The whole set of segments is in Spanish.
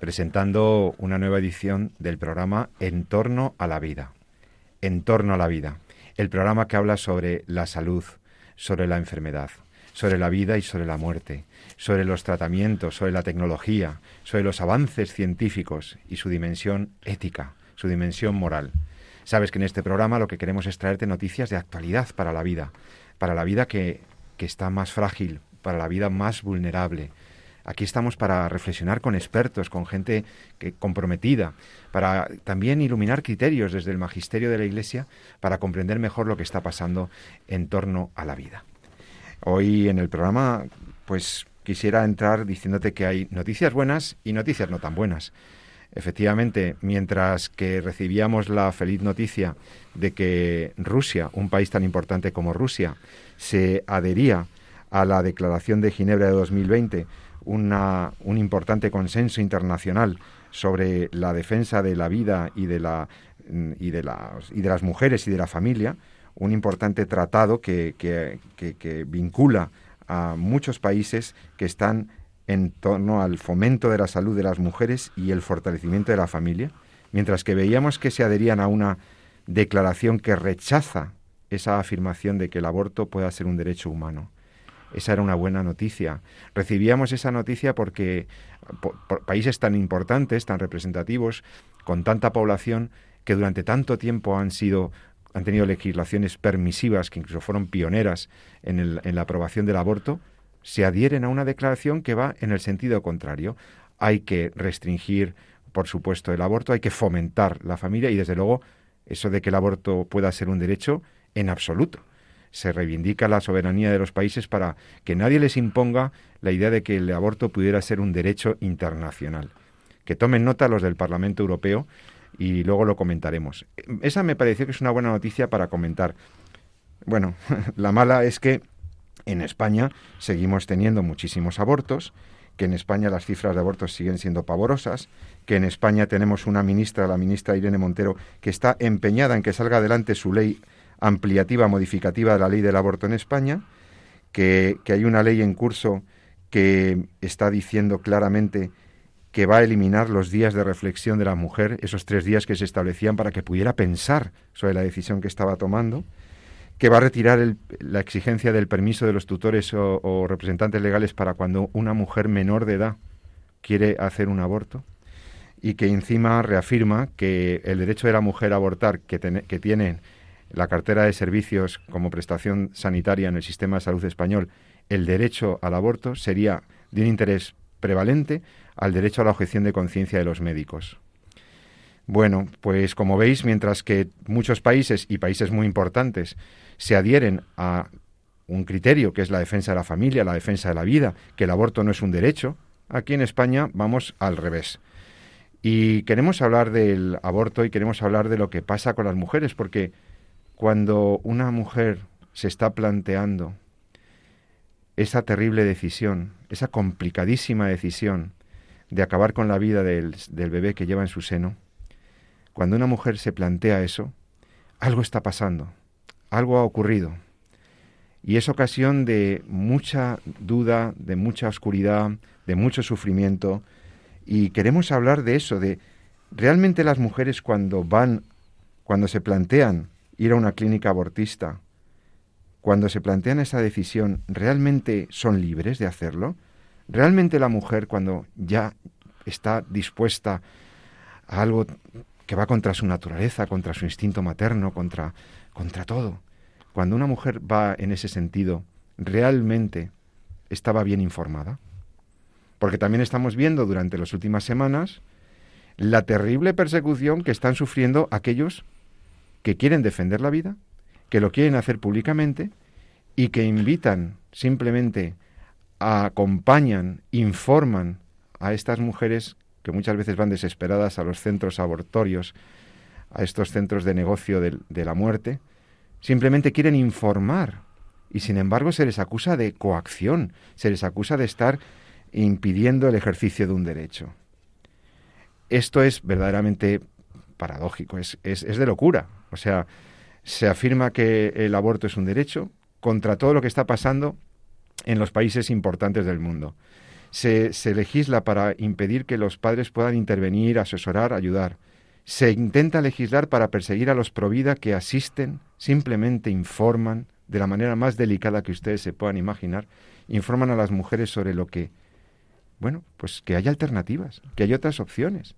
presentando una nueva edición del programa En torno a la vida. En torno a la vida, el programa que habla sobre la salud, sobre la enfermedad, sobre la vida y sobre la muerte, sobre los tratamientos, sobre la tecnología, sobre los avances científicos y su dimensión ética, su dimensión moral. Sabes que en este programa lo que queremos es traerte noticias de actualidad para la vida, para la vida que que está más frágil, para la vida más vulnerable. Aquí estamos para reflexionar con expertos, con gente comprometida, para también iluminar criterios desde el magisterio de la Iglesia para comprender mejor lo que está pasando en torno a la vida. Hoy en el programa, pues quisiera entrar diciéndote que hay noticias buenas y noticias no tan buenas. Efectivamente, mientras que recibíamos la feliz noticia de que Rusia, un país tan importante como Rusia, se adhería a la Declaración de Ginebra de 2020, una, un importante consenso internacional sobre la defensa de la vida y de, la, y, de las, y de las mujeres y de la familia, un importante tratado que, que, que, vincula a muchos países que están en torno al fomento de la salud de las mujeres y el fortalecimiento de la familia, mientras que veíamos que se adherían a una declaración que rechaza esa afirmación de que el aborto pueda ser un derecho humano. Esa era una buena noticia. Recibíamos esa noticia porque países tan importantes, tan representativos, con tanta población, que durante tanto tiempo han sido han tenido legislaciones permisivas que incluso fueron pioneras en, en la aprobación del aborto, se adhieren a una declaración que va en el sentido contrario. Hay que restringir, por supuesto, el aborto, hay que fomentar la familia y, desde luego, eso de que el aborto pueda ser un derecho en absoluto. Se reivindica la soberanía de los países para que nadie les imponga la idea de que el aborto pudiera ser un derecho internacional. Que tomen nota los del Parlamento Europeo y luego lo comentaremos. Esa me pareció que es una buena noticia para comentar. Bueno, la mala es que en España seguimos teniendo muchísimos abortos, que en España las cifras de abortos siguen siendo pavorosas, que en España tenemos una ministra, la ministra Irene Montero, que está empeñada en que salga adelante su ley ampliativa, modificativa de la ley del aborto en España, que, hay una ley en curso que está diciendo claramente que va a eliminar los días de reflexión de la mujer, esos tres días que se establecían para que pudiera pensar sobre la decisión que estaba tomando, que va a retirar la exigencia del permiso de los tutores o, representantes legales para cuando una mujer menor de edad quiere hacer un aborto, y que encima reafirma que el derecho de la mujer a abortar que, que tiene la cartera de servicios como prestación sanitaria en el sistema de salud español, el derecho al aborto sería de un interés prevalente al derecho a la objeción de conciencia de los médicos. Bueno, pues como veis, mientras que muchos países y países muy importantes se adhieren a un criterio que es la defensa de la familia, la defensa de la vida, que el aborto no es un derecho, aquí en España vamos al revés. Y queremos hablar del aborto y queremos hablar de lo que pasa con las mujeres, porque cuando una mujer se está planteando esa terrible decisión, esa complicadísima decisión de acabar con la vida del, bebé que lleva en su seno, cuando una mujer se plantea eso, algo está pasando, algo ha ocurrido. Y es ocasión de mucha duda, de mucha oscuridad, de mucho sufrimiento. Y queremos hablar de eso, de realmente las mujeres cuando van, cuando se plantean ir a una clínica abortista, cuando se plantean esa decisión, ¿realmente son libres de hacerlo? ¿Realmente la mujer cuando ya está dispuesta a algo que va contra su naturaleza, contra su instinto materno, contra, contra todo, cuando una mujer va en ese sentido, ¿realmente estaba bien informada? Porque también estamos viendo durante las últimas semanas la terrible persecución que están sufriendo aquellos que quieren defender la vida, que lo quieren hacer públicamente y que invitan simplemente, acompañan, informan a estas mujeres que muchas veces van desesperadas a los centros abortorios a estos centros de negocio de la muerte, simplemente quieren informar y sin embargo se les acusa de coacción, se les acusa de estar impidiendo el ejercicio de un derecho. Esto es verdaderamente paradójico, es, es, de locura. O sea, se afirma que el aborto es un derecho contra todo lo que está pasando en los países importantes del mundo. Se, se, legisla para impedir que los padres puedan intervenir, asesorar, ayudar. Se intenta legislar para perseguir a los provida que asisten, simplemente informan, de la manera más delicada que ustedes se puedan imaginar, informan a las mujeres sobre lo que, bueno, pues que hay alternativas, que hay otras opciones.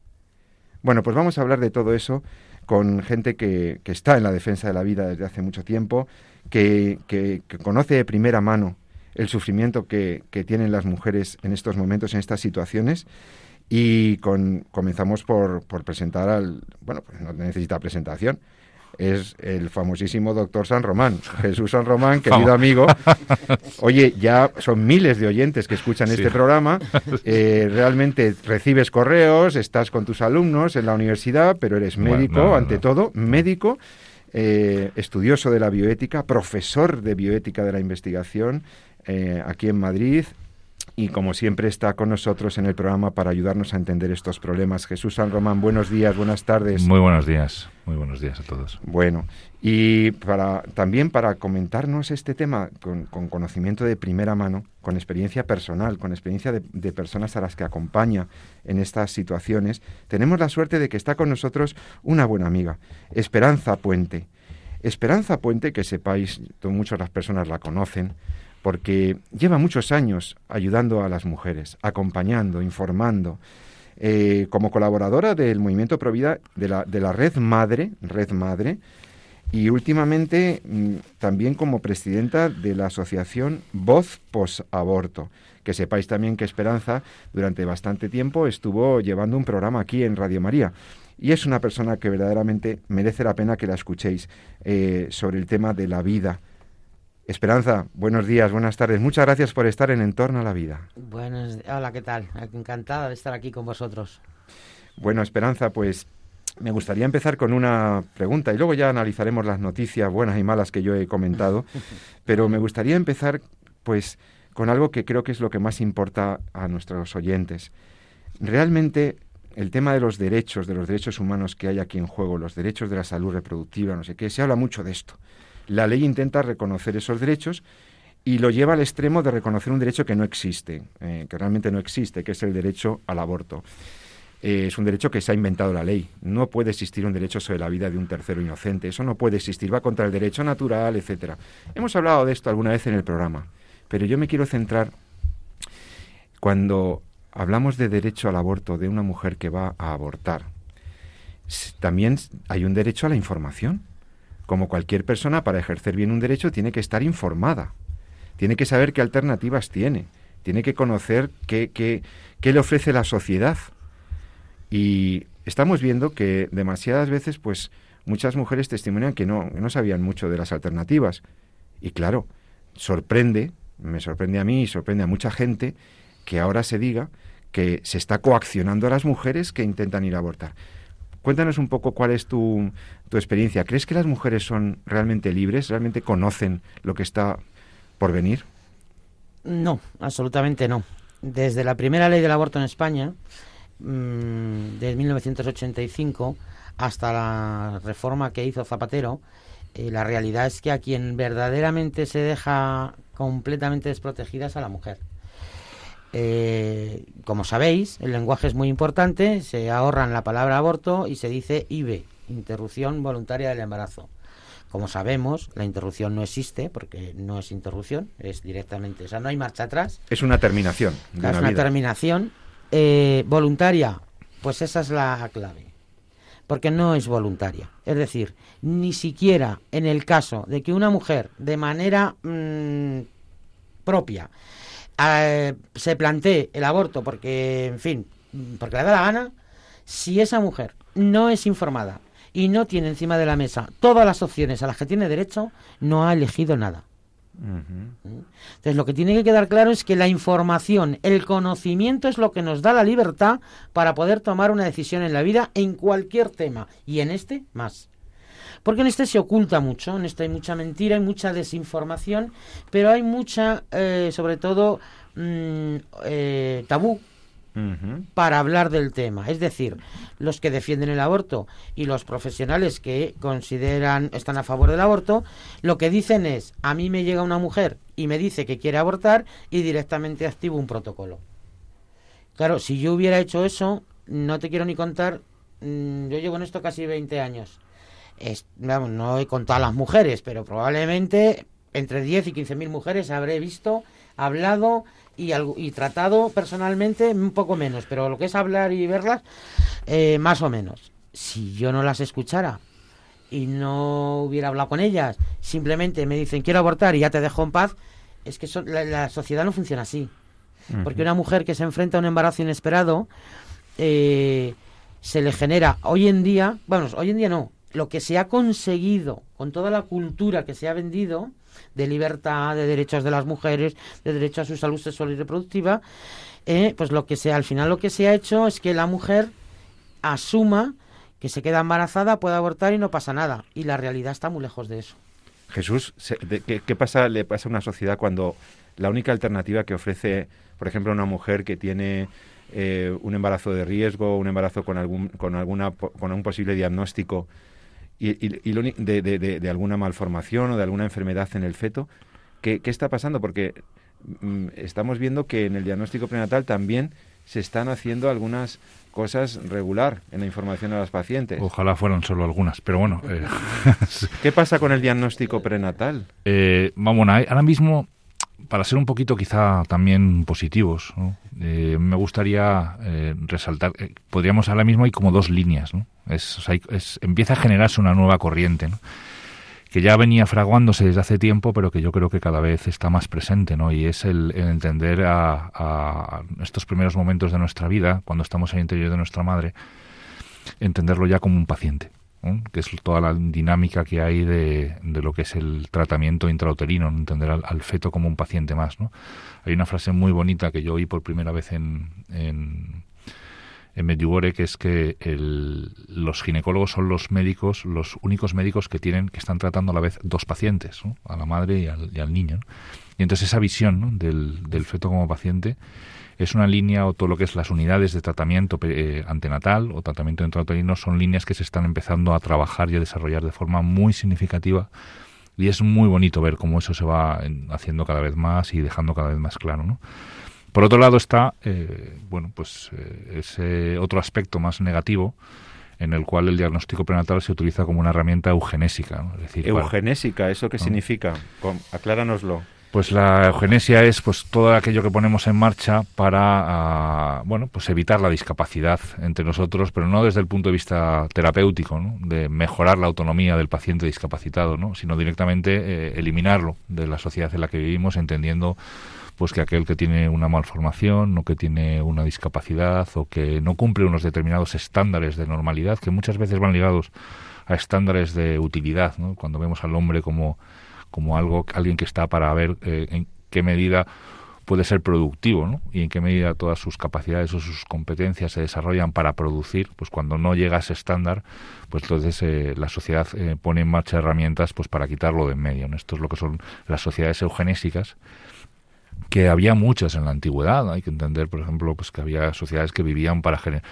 Bueno, pues vamos a hablar de todo eso con gente que, que está en la defensa de la vida desde hace mucho tiempo, que, que, conoce de primera mano el sufrimiento que, que, tienen las mujeres en estos momentos, en estas situaciones. Y con, comenzamos por, por presentar al, bueno, pues no necesita presentación, es el famosísimo doctor San Román, Jesús San Román, querido amigo. Oye, ya son miles de oyentes que escuchan este programa. Eh, realmente recibes correos, estás con tus alumnos en la universidad, pero eres médico, ante todo, médico. Eh, estudioso de la bioética, profesor de bioética de la investigación eh, aquí en Madrid, y como siempre está con nosotros en el programa para ayudarnos a entender estos problemas. Jesús San Román, buenos días, buenas tardes. Muy buenos días, muy buenos días a todos. Bueno, y para, también para comentarnos este tema con, conocimiento de primera mano, con experiencia personal, con experiencia de, de, personas a las que acompaña en estas situaciones, tenemos la suerte de que está con nosotros una buena amiga, Esperanza Puente. Esperanza Puente, que sepáis, muchas las personas la conocen, porque lleva muchos años ayudando a las mujeres, acompañando, informando. Eh, como colaboradora del movimiento Provida de la, de la Red Madre, Red Madre, y últimamente mm, también como presidenta de la asociación Voz Posaborto. Que sepáis también que Esperanza durante bastante tiempo estuvo llevando un programa aquí en Radio María. Y es una persona que verdaderamente merece la pena que la escuchéis eh, sobre el tema de la vida, Esperanza, buenos días, buenas tardes. Muchas gracias por estar en Entorno a la Vida. Buenos, hola, ¿qué tal? Encantada de estar aquí con vosotros. Bueno, Esperanza, pues me gustaría empezar con una pregunta y luego ya analizaremos las noticias buenas y malas que yo he comentado, pero me gustaría empezar pues con algo que creo que es lo que más importa a nuestros oyentes. Realmente el tema de los derechos, de los derechos humanos que hay aquí en juego, los derechos de la salud reproductiva, no sé qué, se habla mucho de esto. La ley intenta reconocer esos derechos y lo lleva al extremo de reconocer un derecho que no existe, eh, que realmente no existe, que es el derecho al aborto. Eh, es un derecho que se ha inventado la ley. No puede existir un derecho sobre la vida de un tercero inocente. Eso no puede existir. Va contra el derecho natural, etcétera. Hemos hablado de esto alguna vez en el programa, pero yo me quiero centrar cuando hablamos de derecho al aborto de una mujer que va a abortar. También hay un derecho a la información como cualquier persona, para ejercer bien un derecho tiene que estar informada, tiene que saber qué alternativas tiene, tiene que conocer qué, qué, qué le ofrece la sociedad. Y estamos viendo que demasiadas veces, pues, muchas mujeres testimonian que no, no sabían mucho de las alternativas. Y claro, sorprende, me sorprende a mí y sorprende a mucha gente que ahora se diga que se está coaccionando a las mujeres que intentan ir a abortar. Cuéntanos un poco cuál es tu, experiencia. ¿Crees que las mujeres son realmente libres? ¿Realmente conocen lo que está por venir? No, absolutamente no. Desde la primera ley del aborto en España, mmm, de 1985, hasta la reforma que hizo Zapatero, eh, la realidad es que a quien verdaderamente se deja completamente desprotegida es a la mujer. Eh, como sabéis, el lenguaje es muy importante, se ahorran la palabra aborto y se dice IVE, interrupción voluntaria del embarazo. Como sabemos, la interrupción no existe porque no es interrupción, es directamente, o sea, no hay marcha atrás. Es una terminación. De es una terminación eh, voluntaria, pues esa es la clave, porque no es voluntaria. Es decir, ni siquiera en el caso de que una mujer de manera mm, propia se plantee el aborto porque, en fin, porque le da la gana, si esa mujer no es informada y no tiene encima de la mesa todas las opciones a las que tiene derecho, no ha elegido nada. Entonces, lo que tiene que quedar claro es que la información, el conocimiento es lo que nos da la libertad para poder tomar una decisión en la vida en cualquier tema, y en este más. Porque en este se oculta mucho, en este hay mucha mentira, hay mucha desinformación, pero hay mucha, eh, sobre todo, mm, eh, tabú para hablar del tema. Es decir, los que defienden el aborto y los profesionales que consideran, están a favor del aborto, lo que dicen es, a mí me llega una mujer y me dice que quiere abortar y directamente activo un protocolo. Claro, si yo hubiera hecho eso, no te quiero ni contar, mm, yo llevo en esto casi 20 años. No he contado a las mujeres, pero probablemente entre 10 y 15 mil mujeres habré visto, hablado y, y tratado personalmente un poco menos, pero lo que es hablar y verlas, eh, más o menos. Si yo no las escuchara y no hubiera hablado con ellas, simplemente me dicen quiero abortar y ya te dejo en paz, es que la, sociedad no funciona así. Porque una mujer que se enfrenta a un embarazo inesperado, eh, se le genera hoy en día, bueno, hoy en día no, lo que se ha conseguido con toda la cultura que se ha vendido, de libertad, de derechos de las mujeres, de derecho a su salud sexual y reproductiva, eh, pues lo que sea, al final lo que se ha hecho es que la mujer asuma que se queda embarazada, puede abortar y no pasa nada. Y la realidad está muy lejos de eso. Jesús, ¿qué, pasa, le pasa a una sociedad cuando la única alternativa que ofrece, por ejemplo, una mujer que tiene eh, un embarazo de riesgo, un embarazo con algún, con alguna, con un posible diagnóstico, y, de, alguna malformación o de alguna enfermedad en el feto. ¿Qué, está pasando? Porque mm, estamos viendo que en el diagnóstico prenatal también se están haciendo algunas cosas regular en la información a los pacientes. Ojalá fueran solo algunas, pero bueno. Eh, ¿Qué pasa con el diagnóstico prenatal? Eh, vamos, ahora mismo para ser un poquito quizá también positivos, eh, me gustaría eh, resaltar, eh, podríamos ahora mismo hay como dos líneas, ¿no? Es, empieza a generarse una nueva corriente, que ya venía fraguándose desde hace tiempo, pero que yo creo que cada vez está más presente, ¿no? Y es el, entender a, a, estos primeros momentos de nuestra vida, cuando estamos el interior de nuestra madre, entenderlo ya como un paciente que es toda la dinámica que hay de, lo que es el tratamiento intrauterino, entender al, feto como un paciente más. ¿no? Hay una frase muy bonita que yo oí por primera vez en, en, en Medjugorje, que es que los ginecólogos son los médicos, los únicos médicos que tienen que están tratando a la vez dos pacientes, a la madre y al, niño. Y entonces esa visión del, del feto como paciente es una línea o todo lo que es las unidades de tratamiento eh, antenatal o tratamiento intrauterino son líneas que se están empezando a trabajar y a desarrollar de forma muy significativa y es muy bonito ver cómo eso se va haciendo cada vez más y dejando cada vez más claro, ¿no? Por otro lado está, eh, bueno, pues eh, ese otro aspecto más negativo en el cual el diagnóstico prenatal se utiliza como una herramienta eugenésica. Es decir, eugenésica, ¿eso qué significa? Acláranoslo. Pues la eugenesia es pues todo aquello que ponemos en marcha para ah, bueno pues evitar la discapacidad entre nosotros, pero no desde el punto de vista terapéutico, ¿no? de mejorar la autonomía del paciente discapacitado, ¿no? sino directamente eh, eliminarlo de la sociedad en la que vivimos, entendiendo pues que aquel que tiene una malformación o que tiene una discapacidad o que no cumple unos determinados estándares de normalidad que muchas veces van ligados a estándares de utilidad, ¿no? cuando vemos al hombre como como algo alguien que está para ver eh, en qué medida puede ser productivo ¿no? y en qué medida todas sus capacidades o sus competencias se desarrollan para producir, pues cuando no llega a ese estándar, pues entonces eh, la sociedad eh, pone en marcha herramientas pues para quitarlo de en medio. Esto es lo que son las sociedades eugenésicas, que había muchas en la antigüedad. Hay que entender, por ejemplo, pues que había sociedades que vivían para generar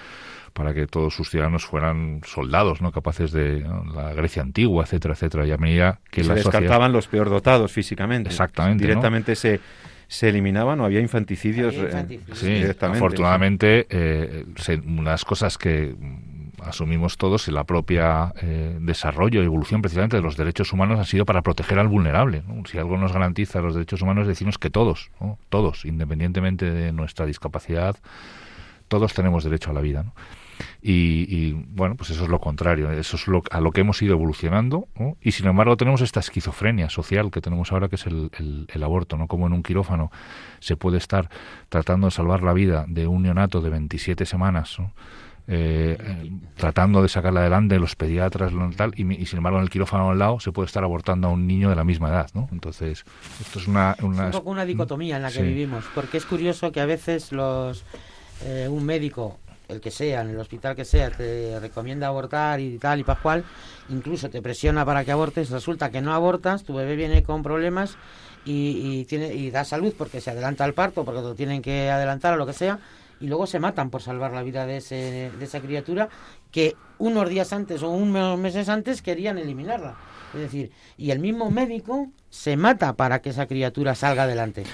para que todos sus ciudadanos fueran soldados, ¿no? Capaces de la Grecia antigua, etcétera, etcétera. Y a medida que se descartaban los peor dotados físicamente. Exactamente. Directamente se se eliminaban o había infanticidios, sí, afortunadamente eh, una de las cosas que asumimos todos en la propia eh, desarrollo y evolución precisamente de los derechos humanos ha sido para proteger al vulnerable. Si algo nos garantiza los derechos humanos, decimos que todos, todos, independientemente de nuestra discapacidad, todos tenemos derecho a la vida. ¿no? Y, bueno, pues eso es lo contrario, eso es lo, a lo que hemos ido evolucionando y sin embargo tenemos esta esquizofrenia social que tenemos ahora que es el, el, aborto, ¿no? Como en un quirófano se puede estar tratando de salvar la vida de un neonato de 27 semanas eh, eh, tratando de sacarla adelante, los pediatras, tal, y, sin embargo en el quirófano al lado se puede estar abortando a un niño de la misma edad, ¿no? Entonces, esto es una... una un poco una dicotomía en la que vivimos, porque es curioso que a veces los eh, un médico, el que sea, en el hospital que sea, te recomienda abortar y tal y pascual, incluso te presiona para que abortes, resulta que no abortas, tu bebé viene con problemas y, tiene, y da salud porque se adelanta al parto, porque lo tienen que adelantar o lo que sea, y luego se matan por salvar la vida de, ese, de esa criatura que unos días antes o unos meses antes querían eliminarla. Es decir, y el mismo médico se mata para que esa criatura salga adelante.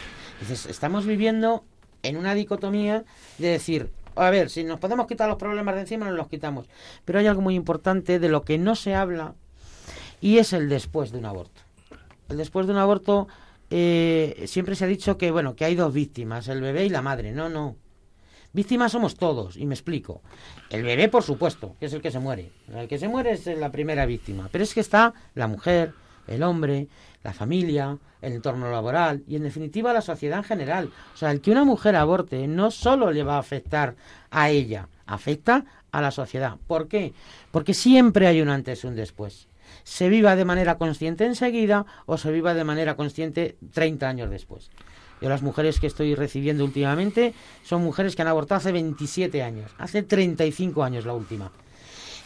Estamos viviendo en una dicotomía de decir, a ver, si nos podemos quitar los problemas de encima, nos los quitamos. Pero hay algo muy importante de lo que no se habla y es el después de un aborto. El después de un aborto eh, siempre se ha dicho que, bueno, que hay dos víctimas, el bebé y la madre. No, no. Víctimas somos todos, y me explico. El bebé, por supuesto, que es el que se muere. El que se muere es la primera víctima. Pero es que está la mujer, el hombre, la familia, el entorno laboral y en definitiva la sociedad en general. O sea, el que una mujer aborte no solo le va a afectar a ella, afecta a la sociedad. ¿Por qué? Porque siempre hay un antes y un después. Se viva de manera consciente enseguida o se viva de manera consciente 30 años después. Yo las mujeres que estoy recibiendo últimamente son mujeres que han abortado hace 27 años, hace 35 años la última.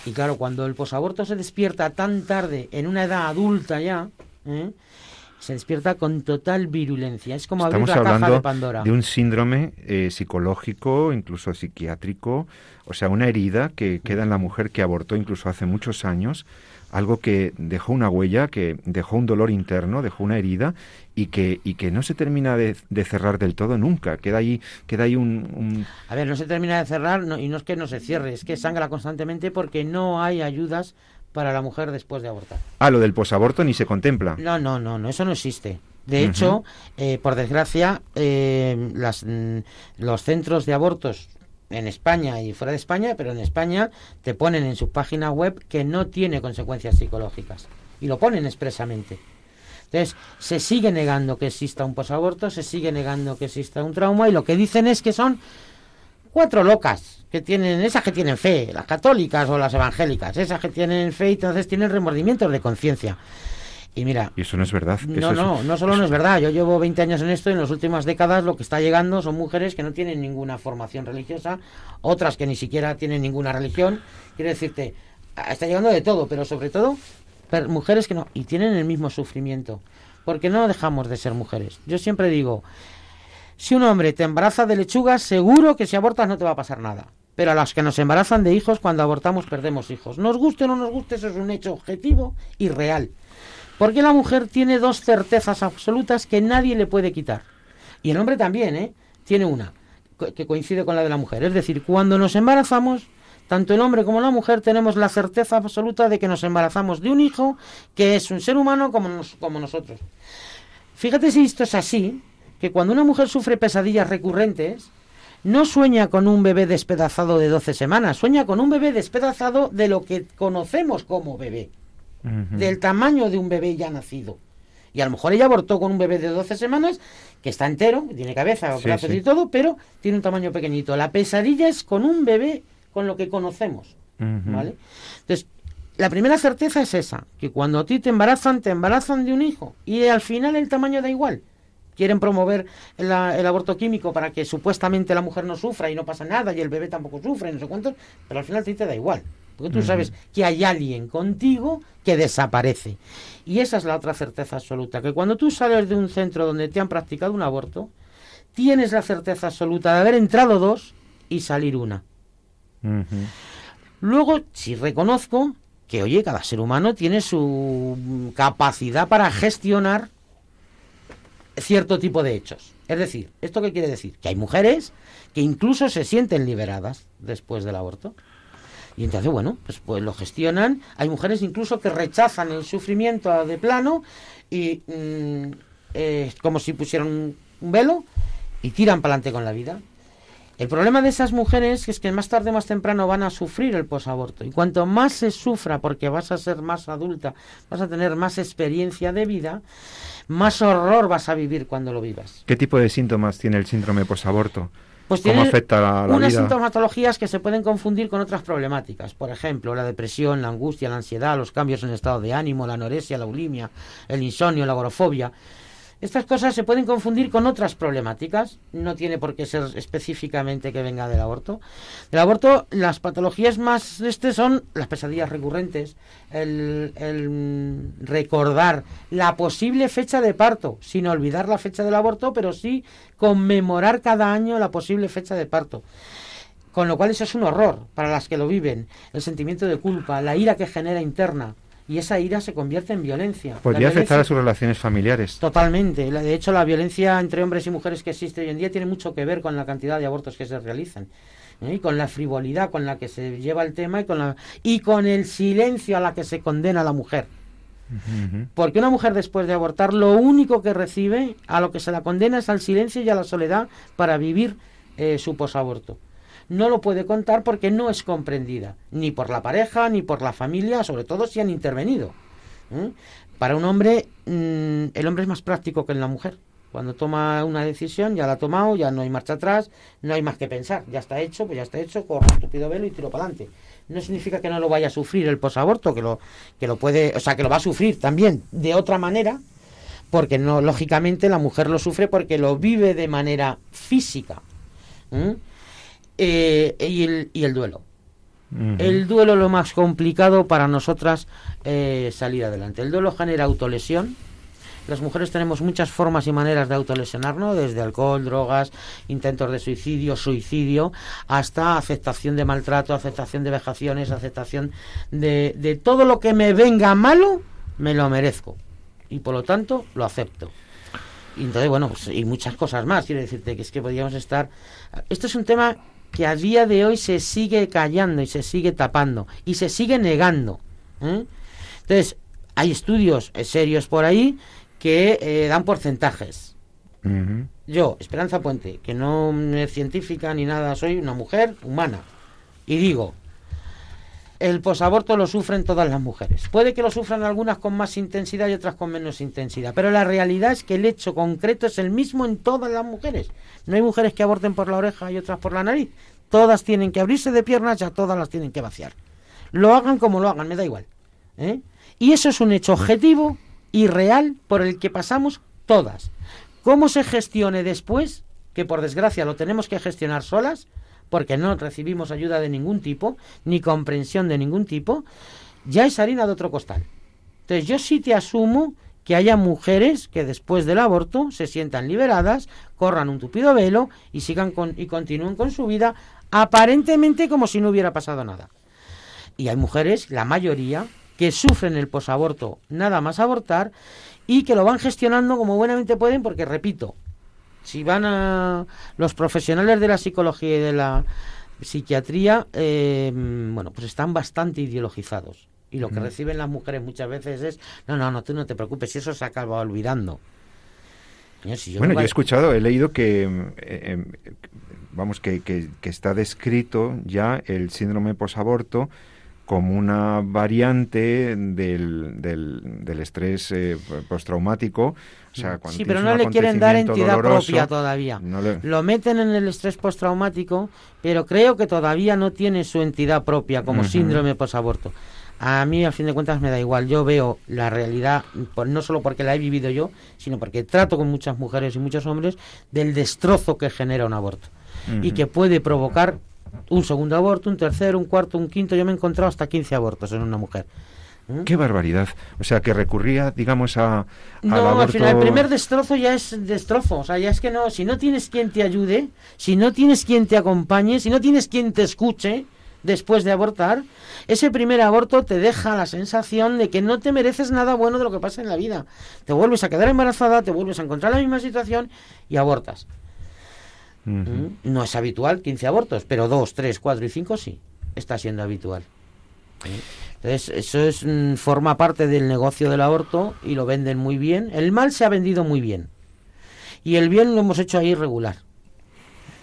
Y claro, cuando el posaborto se despierta tan tarde, en una edad adulta ya, ¿eh? se despierta con total virulencia. Es como abrir la caja de Pandora. De un síndrome eh, psicológico, incluso psiquiátrico, o sea, una herida que queda en la mujer que abortó incluso hace muchos años, algo que dejó una huella, que dejó un dolor interno, dejó una herida y que, y que no se termina de, cerrar del todo nunca. Queda ahí, queda ahí un, A ver, no se termina de cerrar y no es que no se cierre, es que sangra constantemente porque no hay ayudas para la mujer después de abortar. Ah, lo del posaborto ni se contempla. No, no, no, no eso no existe. De hecho, eh, por desgracia, eh, las, mm, los centros de abortos en España y fuera de España, pero en España te ponen en su página web que no tiene consecuencias psicológicas. Y lo ponen expresamente. Entonces, se sigue negando que exista un posaborto, se sigue negando que exista un trauma y lo que dicen es que son cuatro locas que tienen, esas que tienen fe, las católicas o las evangélicas, esas que tienen fe y entonces tienen remordimientos de conciencia. Y mira. Y eso no es verdad. No, no, no solo no es verdad. Yo llevo 20 años en esto y en las últimas décadas lo que está llegando son mujeres que no tienen ninguna formación religiosa, otras que ni siquiera tienen ninguna religión. Quiero decirte, está llegando de todo, pero sobre todo mujeres que no. Y tienen el mismo sufrimiento. Porque no dejamos de ser mujeres. Yo siempre digo, si un hombre te embaraza de lechugas, seguro que si abortas no te va a pasar nada. Pero a las que nos embarazan de hijos, cuando abortamos perdemos hijos. Nos guste o no nos guste, eso es un hecho objetivo y real. Porque la mujer tiene dos certezas absolutas que nadie le puede quitar. Y el hombre también, ¿eh? Tiene una, que coincide con la de la mujer. Es decir, cuando nos embarazamos, tanto el hombre como la mujer tenemos la certeza absoluta de que nos embarazamos de un hijo que es un ser humano como, como nosotros. Fíjate si esto es así, que cuando una mujer sufre pesadillas recurrentes, no sueña con un bebé despedazado de 12 semanas, sueña con un bebé despedazado de lo que conocemos como bebé del tamaño de un bebé ya nacido. Y a lo mejor ella abortó con un bebé de 12 semanas, que está entero, que tiene cabeza, brazos y todo, pero tiene un tamaño pequeñito. La pesadilla es con un bebé con lo que conocemos. ¿Vale? Entonces, la primera certeza es esa, que cuando a ti te embarazan, te embarazan de un hijo. Y al final el tamaño da igual. Quieren promover el, el aborto químico para que supuestamente la mujer no sufra y no pasa nada y el bebé tampoco sufre, no sé cuántos, pero al final a ti te da igual. Porque tú sabes que hay alguien contigo que desaparece. Y esa es la otra certeza absoluta, que cuando tú sales de un centro donde te han practicado un aborto, tienes la certeza absoluta de haber entrado dos y salir una. Luego, si reconozco que, oye, cada ser humano tiene su capacidad para gestionar cierto tipo de hechos. Es decir, ¿esto qué quiere decir? Que hay mujeres que incluso se sienten liberadas después del aborto. Y entonces, bueno, pues, pues lo gestionan. Hay mujeres incluso que rechazan el sufrimiento de plano y mm, como si pusieran un, velo y tiran para adelante con la vida. El problema de esas mujeres es que más tarde o más temprano van a sufrir el posaborto. Y cuanto más se sufra porque vas a ser más adulta, vas a tener más experiencia de vida, más horror vas a vivir cuando lo vivas. ¿Qué tipo de síntomas tiene el síndrome posaborto? Pues ¿Cómo afecta la, la unas vida? sintomatologías que se pueden confundir con otras problemáticas. Por ejemplo, la depresión, la angustia, la ansiedad, los cambios en el estado de ánimo, la anorexia, la bulimia, el insomnio, la agorafobia. Estas cosas se pueden confundir con otras problemáticas. No tiene por qué ser específicamente que venga del aborto. Del aborto, las patologías más este son las pesadillas recurrentes, el, el, recordar la posible fecha de parto, sin olvidar la fecha del aborto, pero sí conmemorar cada año la posible fecha de parto. Con lo cual eso es un horror para las que lo viven. El sentimiento de culpa, la ira que genera interna. Y esa ira se convierte en violencia. Podría afectar a sus relaciones familiares. Totalmente. De hecho, la violencia entre hombres y mujeres que existe hoy en día tiene mucho que ver con la cantidad de abortos que se realizan. ¿eh? Y con la frivolidad con la que se lleva el tema y con, la, y con el silencio a la que se condena a la mujer. Porque una mujer después de abortar lo único que recibe, a lo que se la condena es al silencio y a la soledad para vivir eh, su posaborto. No lo puede contar porque no es comprendida, ni por la pareja, ni por la familia, sobre todo si han intervenido. ¿eh? Para un hombre, mm, el hombre es más práctico que la mujer. Cuando toma una decisión, ya la ha tomado, ya no hay marcha atrás, no hay más que pensar. Ya está hecho, pues ya está hecho, corro estúpido velo y tiro para adelante. No significa que no lo vaya a sufrir el posaborto, que lo, que lo puede, o sea, que lo va a sufrir también de otra manera, porque no, lógicamente la mujer lo sufre porque lo vive de manera física. ¿m? Eh, y, el, y el duelo. Ujú. El duelo lo más complicado para nosotras eh, salir adelante. El duelo genera autolesión. Las mujeres tenemos muchas formas y maneras de autolesionarnos, desde alcohol, drogas, intentos de suicidio, suicidio, hasta aceptación de maltrato, aceptación de vejaciones, aceptación de, de todo lo que me venga malo, me lo merezco. Y por lo tanto, lo acepto. Y entonces, bueno, pues, y muchas cosas más. Quiero decirte que es que podríamos estar. Esto es un tema que a día de hoy se sigue callando y se sigue tapando y se sigue negando. ¿eh? Entonces, hay estudios eh, serios por ahí que eh, dan porcentajes. Yo, Esperanza Puente, que no es científica ni nada, soy una mujer humana. Y digo, el posaborto lo sufren todas las mujeres. Puede que lo sufran algunas con más intensidad y otras con menos intensidad, pero la realidad es que el hecho concreto es el mismo en todas las mujeres. No hay mujeres que aborten por la oreja y otras por la nariz. Todas tienen que abrirse de piernas y todas las tienen que vaciar. Lo hagan como lo hagan, me da igual. ¿eh? Y eso es un hecho objetivo y real por el que pasamos todas. ¿Cómo se gestione después? Que por desgracia lo tenemos que gestionar solas, porque no recibimos ayuda de ningún tipo, ni comprensión de ningún tipo, ya es harina de otro costal. Entonces yo sí te asumo que haya mujeres que después del aborto se sientan liberadas, corran un tupido velo y sigan con, y continúen con su vida aparentemente como si no hubiera pasado nada. Y hay mujeres, la mayoría, que sufren el posaborto nada más abortar y que lo van gestionando como buenamente pueden porque, repito, si van a los profesionales de la psicología y de la psiquiatría, eh, bueno, pues están bastante ideologizados. Y lo que reciben las mujeres muchas veces es, no, no, no, tú no te preocupes, eso se acaba olvidando. Señor, si yo bueno, no yo he escuchado, he leído que, eh, eh, vamos, que, que- que está descrito ya el síndrome posaborto como una variante del, del, del estrés eh, postraumático. O sea, cuando Sí, pero no le quieren dar entidad doloroso, propia todavía. no le- Lo meten en el estrés postraumático, pero creo que todavía no tiene su entidad propia como Ujú. síndrome posaborto. A mí, a fin de cuentas, me da igual. Yo veo la realidad, no solo porque la he vivido yo, sino porque trato con muchas mujeres y muchos hombres del destrozo que genera un aborto. Y que puede provocar un segundo aborto, un tercero, un cuarto, un quinto. Yo me he encontrado hasta 15 abortos en una mujer. ¿Mm? Qué barbaridad. O sea, que recurría, digamos, a, al No, aborto... al final el primer destrozo ya es destrozo. O sea, ya es que no, si no tienes quien te ayude, si no tienes quien te acompañe, si no tienes quien te escuche después de abortar, ese primer aborto te deja la sensación de que no te mereces nada bueno de lo que pasa en la vida. Te vuelves a quedar embarazada, te vuelves a encontrar la misma situación y abortas. ¿Mm? No es habitual 15 abortos, pero 2, 3, 4 y 5 sí, está siendo habitual. ¿Eh? Entonces, eso es, mm, forma parte del negocio del aborto y lo venden muy bien. El mal se ha vendido muy bien. Y el bien lo hemos hecho ahí regular.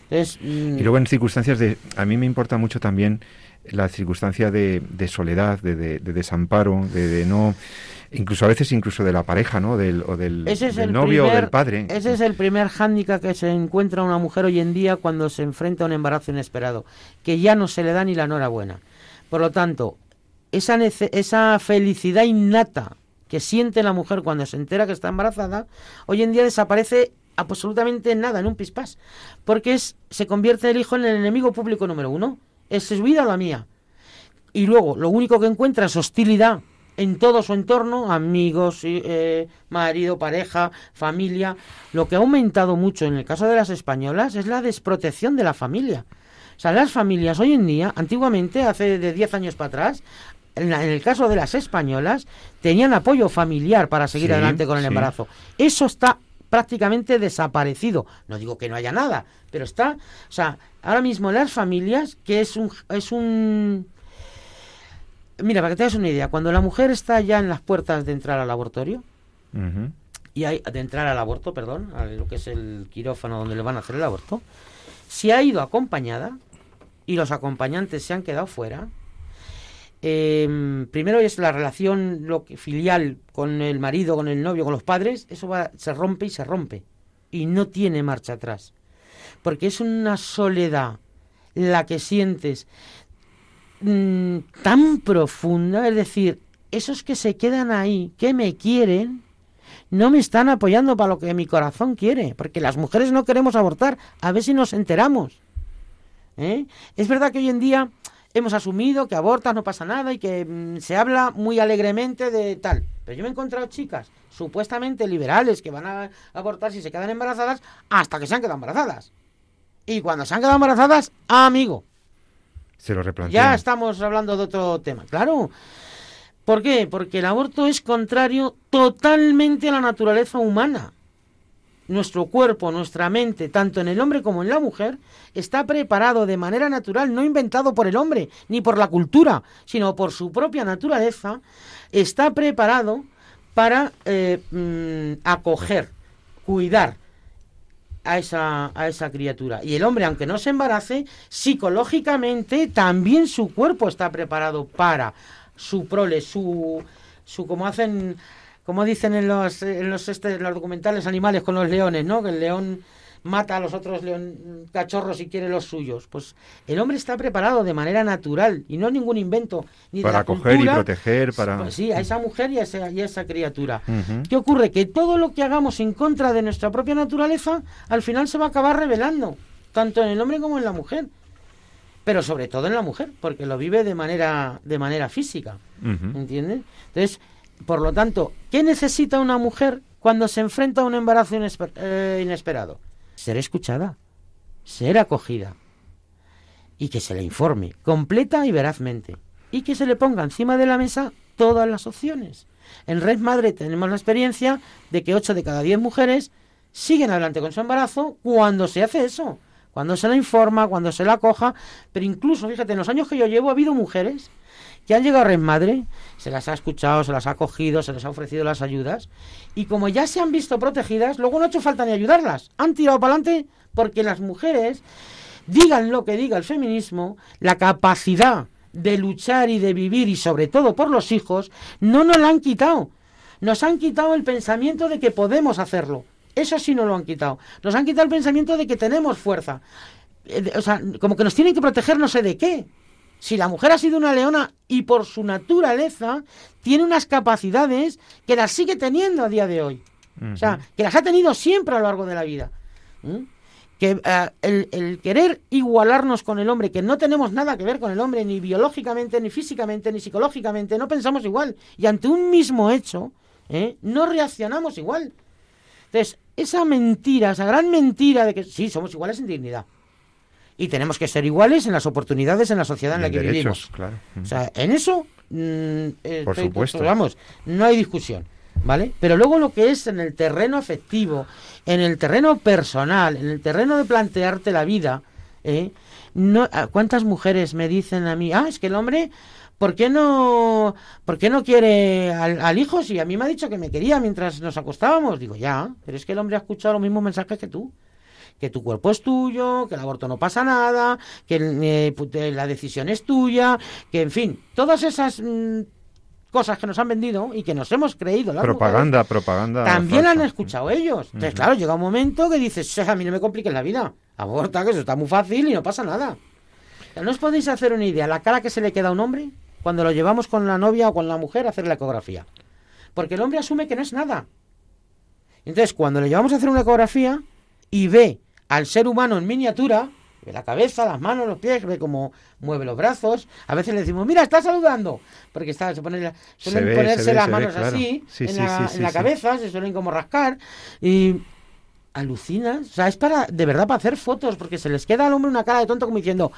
Y luego en circunstancias de... A mí me importa mucho también la circunstancia de, soledad, de, desamparo, de, no incluso a veces incluso de la pareja, ¿no? Del, o del, novio o del padre. Ese es el primer hándicap que se encuentra una mujer hoy en día cuando se enfrenta a un embarazo inesperado, que ya no se le da ni la enhorabuena. Por lo tanto, esa, esa felicidad innata que siente la mujer cuando se entera que está embarazada, hoy en día desaparece absolutamente nada, en un pispás, porque es, se convierte el hijo en el enemigo público número uno. Es su vida la mía. Y luego, lo único que encuentra es hostilidad en todo su entorno, amigos, eh, marido, pareja, familia. Lo que ha aumentado mucho en el caso de las españolas es la desprotección de la familia. O sea, las familias hoy en día, antiguamente, hace de 10 años para atrás, en, el caso de las españolas, tenían apoyo familiar para seguir adelante con el embarazo. Eso está prácticamente desaparecido. No digo que no haya nada, pero está, o sea, ahora mismo las familias, que es un, es un Mira, para que te hagas una idea, cuando la mujer está ya en las puertas de entrar al laboratorio, y hay, de entrar al aborto, perdón, a lo que es el quirófano donde le van a hacer el aborto, si ha ido acompañada y los acompañantes se han quedado fuera, em, primero es la relación lo filial con el marido, con el novio, con los padres, eso va, se rompe y se rompe. Y no tiene marcha atrás. Porque es una soledad la que sientes Mm, tan profunda, es decir, esos que se quedan ahí, que me quieren, no me están apoyando para lo que mi corazón quiere, porque las mujeres no queremos abortar, a ver si nos enteramos. ¿eh? Es verdad que hoy en día hemos asumido que abortas no pasa nada y que mm, se habla muy alegremente de tal, pero yo me he encontrado chicas supuestamente liberales que van a abortar si se quedan embarazadas hasta que se han quedado embarazadas. Y cuando se han quedado embarazadas, amigo, se lo Ya estamos hablando de otro tema, claro. ¿Por qué? Porque el aborto es contrario totalmente a la naturaleza humana. Nuestro cuerpo, nuestra mente, tanto en el hombre como en la mujer, está preparado de manera natural, no inventado por el hombre, ni por la cultura, sino por su propia naturaleza, está preparado para eh, mm, acoger, cuidar, a esa, a esa criatura. Y el hombre, aunque no se embarace, psicológicamente también su cuerpo está preparado para su prole, su, su como hacen, como dicen en los, en los, este, los documentales animales con los leones, ¿no? Que el león mata a los otros león, cachorros y quiere los suyos. Pues el hombre está preparado de manera natural y no es ningún invento. Ni para acoger y proteger, para... Pues sí, a esa mujer y a esa, y esa criatura. ¿Qué ocurre? Que todo lo que hagamos en contra de nuestra propia naturaleza, al final se va a acabar revelando, tanto en el hombre como en la mujer. Pero sobre todo en la mujer, porque lo vive de manera, de manera física. ¿Entiendes? Entonces, por lo tanto, ¿qué necesita una mujer cuando se enfrenta a un embarazo eh, inesperado? Ser escuchada, ser acogida y que se le informe completa y verazmente y que se le ponga encima de la mesa todas las opciones. En Red Madre tenemos la experiencia de que 8 de cada 10 mujeres siguen adelante con su embarazo cuando se hace eso, cuando se la informa, cuando se la acoja, pero incluso, fíjate, en los años que yo llevo ha habido mujeres que han llegado a Red Madre, se las ha escuchado, se las ha acogido, se les ha ofrecido las ayudas, y como ya se han visto protegidas, luego no ha hecho falta ni ayudarlas. Han tirado para adelante porque las mujeres, digan lo que diga el feminismo, la capacidad de luchar y de vivir, y sobre todo por los hijos, no nos la han quitado. Nos han quitado el pensamiento de que podemos hacerlo. Eso sí nos lo han quitado. Nos han quitado el pensamiento de que tenemos fuerza. Eh, o sea, como que nos tienen que proteger no sé de qué. Si la mujer ha sido una leona y por su naturaleza tiene unas capacidades que las sigue teniendo a día de hoy. O sea, que las ha tenido siempre a lo largo de la vida. Que eh, el, querer igualarnos con el hombre, que no tenemos nada que ver con el hombre, ni biológicamente, ni físicamente, ni psicológicamente, no pensamos igual. Y ante un mismo hecho, ¿eh? no reaccionamos igual. Entonces, esa mentira, esa gran mentira de que sí, somos iguales en dignidad y tenemos que ser iguales en las oportunidades en la sociedad en, la que vivimos. Claro. O sea, en eso, mm, eh, por supuesto, vamos, no hay discusión, ¿vale? Pero luego lo que es en el terreno afectivo, en el terreno personal, en el terreno de plantearte la vida, ¿eh? No, ¿cuántas mujeres me dicen a mí, ah, es que el hombre ¿por qué no, por qué no quiere al, al, hijo si a mí me ha dicho que me quería mientras nos acostábamos? Digo, ya, pero es que el hombre ha escuchado los mismos mensajes que tú que tu cuerpo es tuyo, que el aborto no pasa nada, que eh, la decisión es tuya, que en fin, todas esas mm, cosas que nos han vendido y que nos hemos creído. propaganda, propaganda. También han escuchado ellos. Entonces, claro, llega un momento que dices, a mí no me compliques la vida. Aborta, que eso está muy fácil y no pasa nada. ¿No os podéis hacer una idea? La cara que se le queda a un hombre cuando lo llevamos con la novia o con la mujer a hacer la ecografía. Porque el hombre asume que no es nada. Entonces, cuando le llevamos a hacer una ecografía y ve al ser humano en miniatura, ve la cabeza, las manos, los pies, ve cómo mueve los brazos, a veces le decimos, mira, está saludando, porque está, se pone, suelen ponerse las manos así en, la, en la cabeza, se suelen como rascar y alucinas, o sea, es para, de verdad, para hacer fotos, porque se les queda al hombre una cara de tonto como diciendo,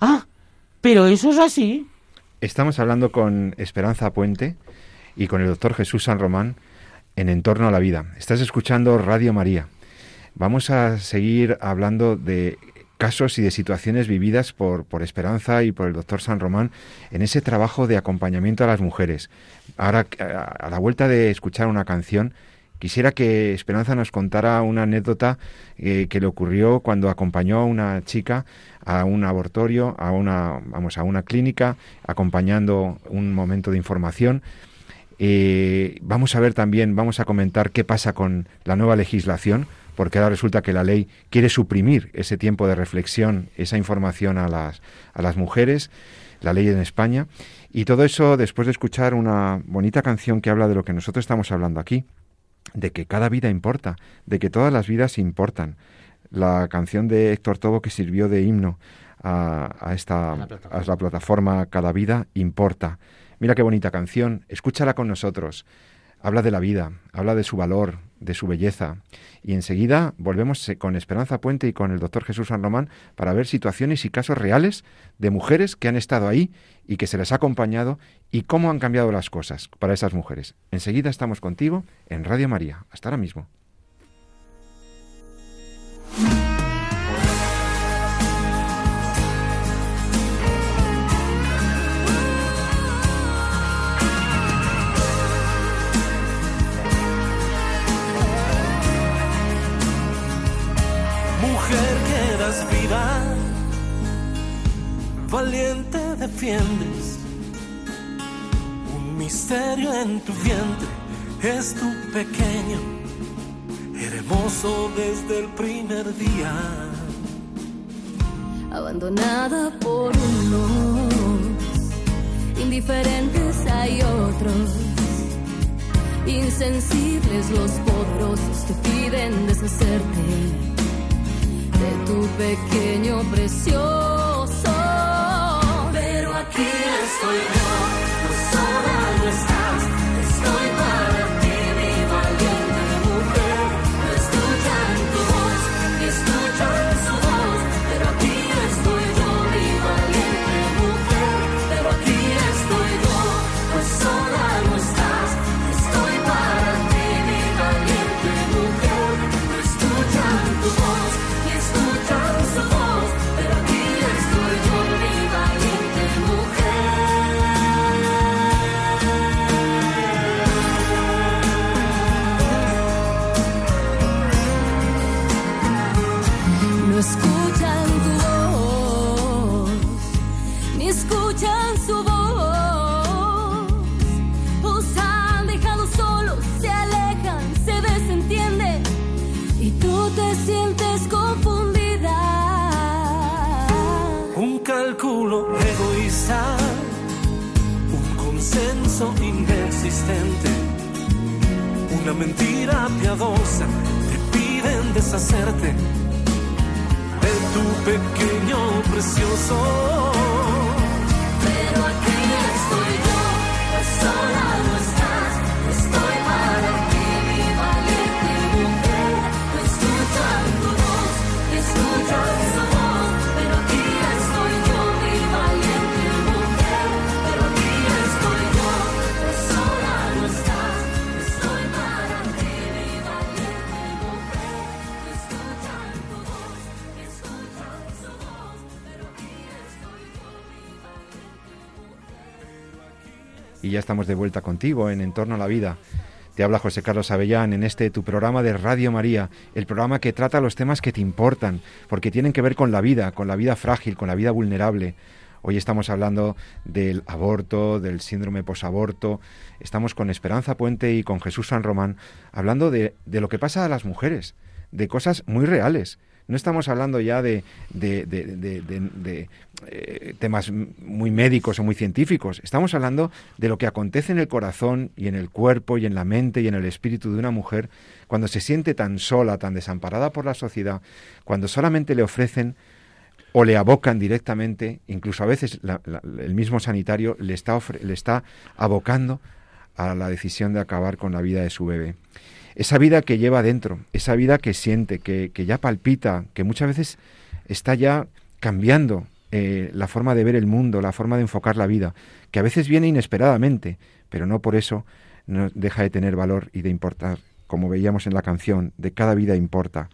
ah, pero eso es así. Estamos hablando con Esperanza Puente, y con el doctor Jesús San Román en Entorno a la Vida. Estás escuchando Radio María. Vamos a seguir hablando de casos y de situaciones vividas por, por Esperanza y por el doctor San Román en ese trabajo de acompañamiento a las mujeres. Ahora, a la vuelta de escuchar una canción, quisiera que Esperanza nos contara una anécdota eh, que le ocurrió cuando acompañó a una chica a un abortorio, a una, vamos, a una clínica, acompañando un momento de información eh, vamos a ver también, vamos a comentar qué pasa con la nueva legislación, porque ahora resulta que la ley quiere suprimir ese tiempo de reflexión, esa información a las, a las mujeres, la ley en España. Y todo eso después de escuchar una bonita canción que habla de lo que nosotros estamos hablando aquí, de que cada vida importa, de que todas las vidas importan. La canción de Héctor Tobo que sirvió de himno a, esta a la plataforma Cada vida importa. Mira qué bonita canción, escúchala con nosotros. Habla de la vida, habla de su valor, de su belleza. Y enseguida volvemos eh, con Esperanza Puente y con el doctor Jesús San Román para ver situaciones y casos reales de mujeres que han estado ahí y que se les ha acompañado y cómo han cambiado las cosas para esas mujeres. Enseguida estamos contigo en Radio María. Hasta ahora mismo. Valiente defiendes. Un misterio en tu vientre es tu pequeño, hermoso desde el primer día. Abandonada por unos, indiferentes hay otros, insensibles los poderosos que piden deshacerte de tu pequeño precioso. Aquí estoy yo, no sola no estás, mentira piadosa te piden deshacerte de tu pequeño precioso. De vuelta contigo en Entorno a la Vida. Te habla José Carlos Avellán en este tu programa de Radio María, el programa que trata los temas que te importan, porque tienen que ver con la vida, con la vida frágil, con la vida vulnerable. Hoy estamos hablando del aborto, del síndrome posaborto. Estamos con Esperanza Puente y con Jesús San Román hablando de lo que pasa a las mujeres, de cosas muy reales. No estamos hablando ya de, eh, temas muy médicos o muy científicos. Estamos hablando de lo que acontece en el corazón y en el cuerpo y en la mente y en el espíritu de una mujer cuando se siente tan sola, tan desamparada por la sociedad, cuando solamente le ofrecen o le abocan directamente, incluso a veces el mismo sanitario le está abocando a la decisión de acabar con la vida de su bebé esa vida que lleva dentro, esa vida que siente, que, que ya palpita, que muchas veces está ya cambiando eh, la forma de ver el mundo, la forma de enfocar la vida, que a veces viene inesperadamente, pero no por eso deja de tener valor y de importar, como veíamos en la canción, de cada vida importa.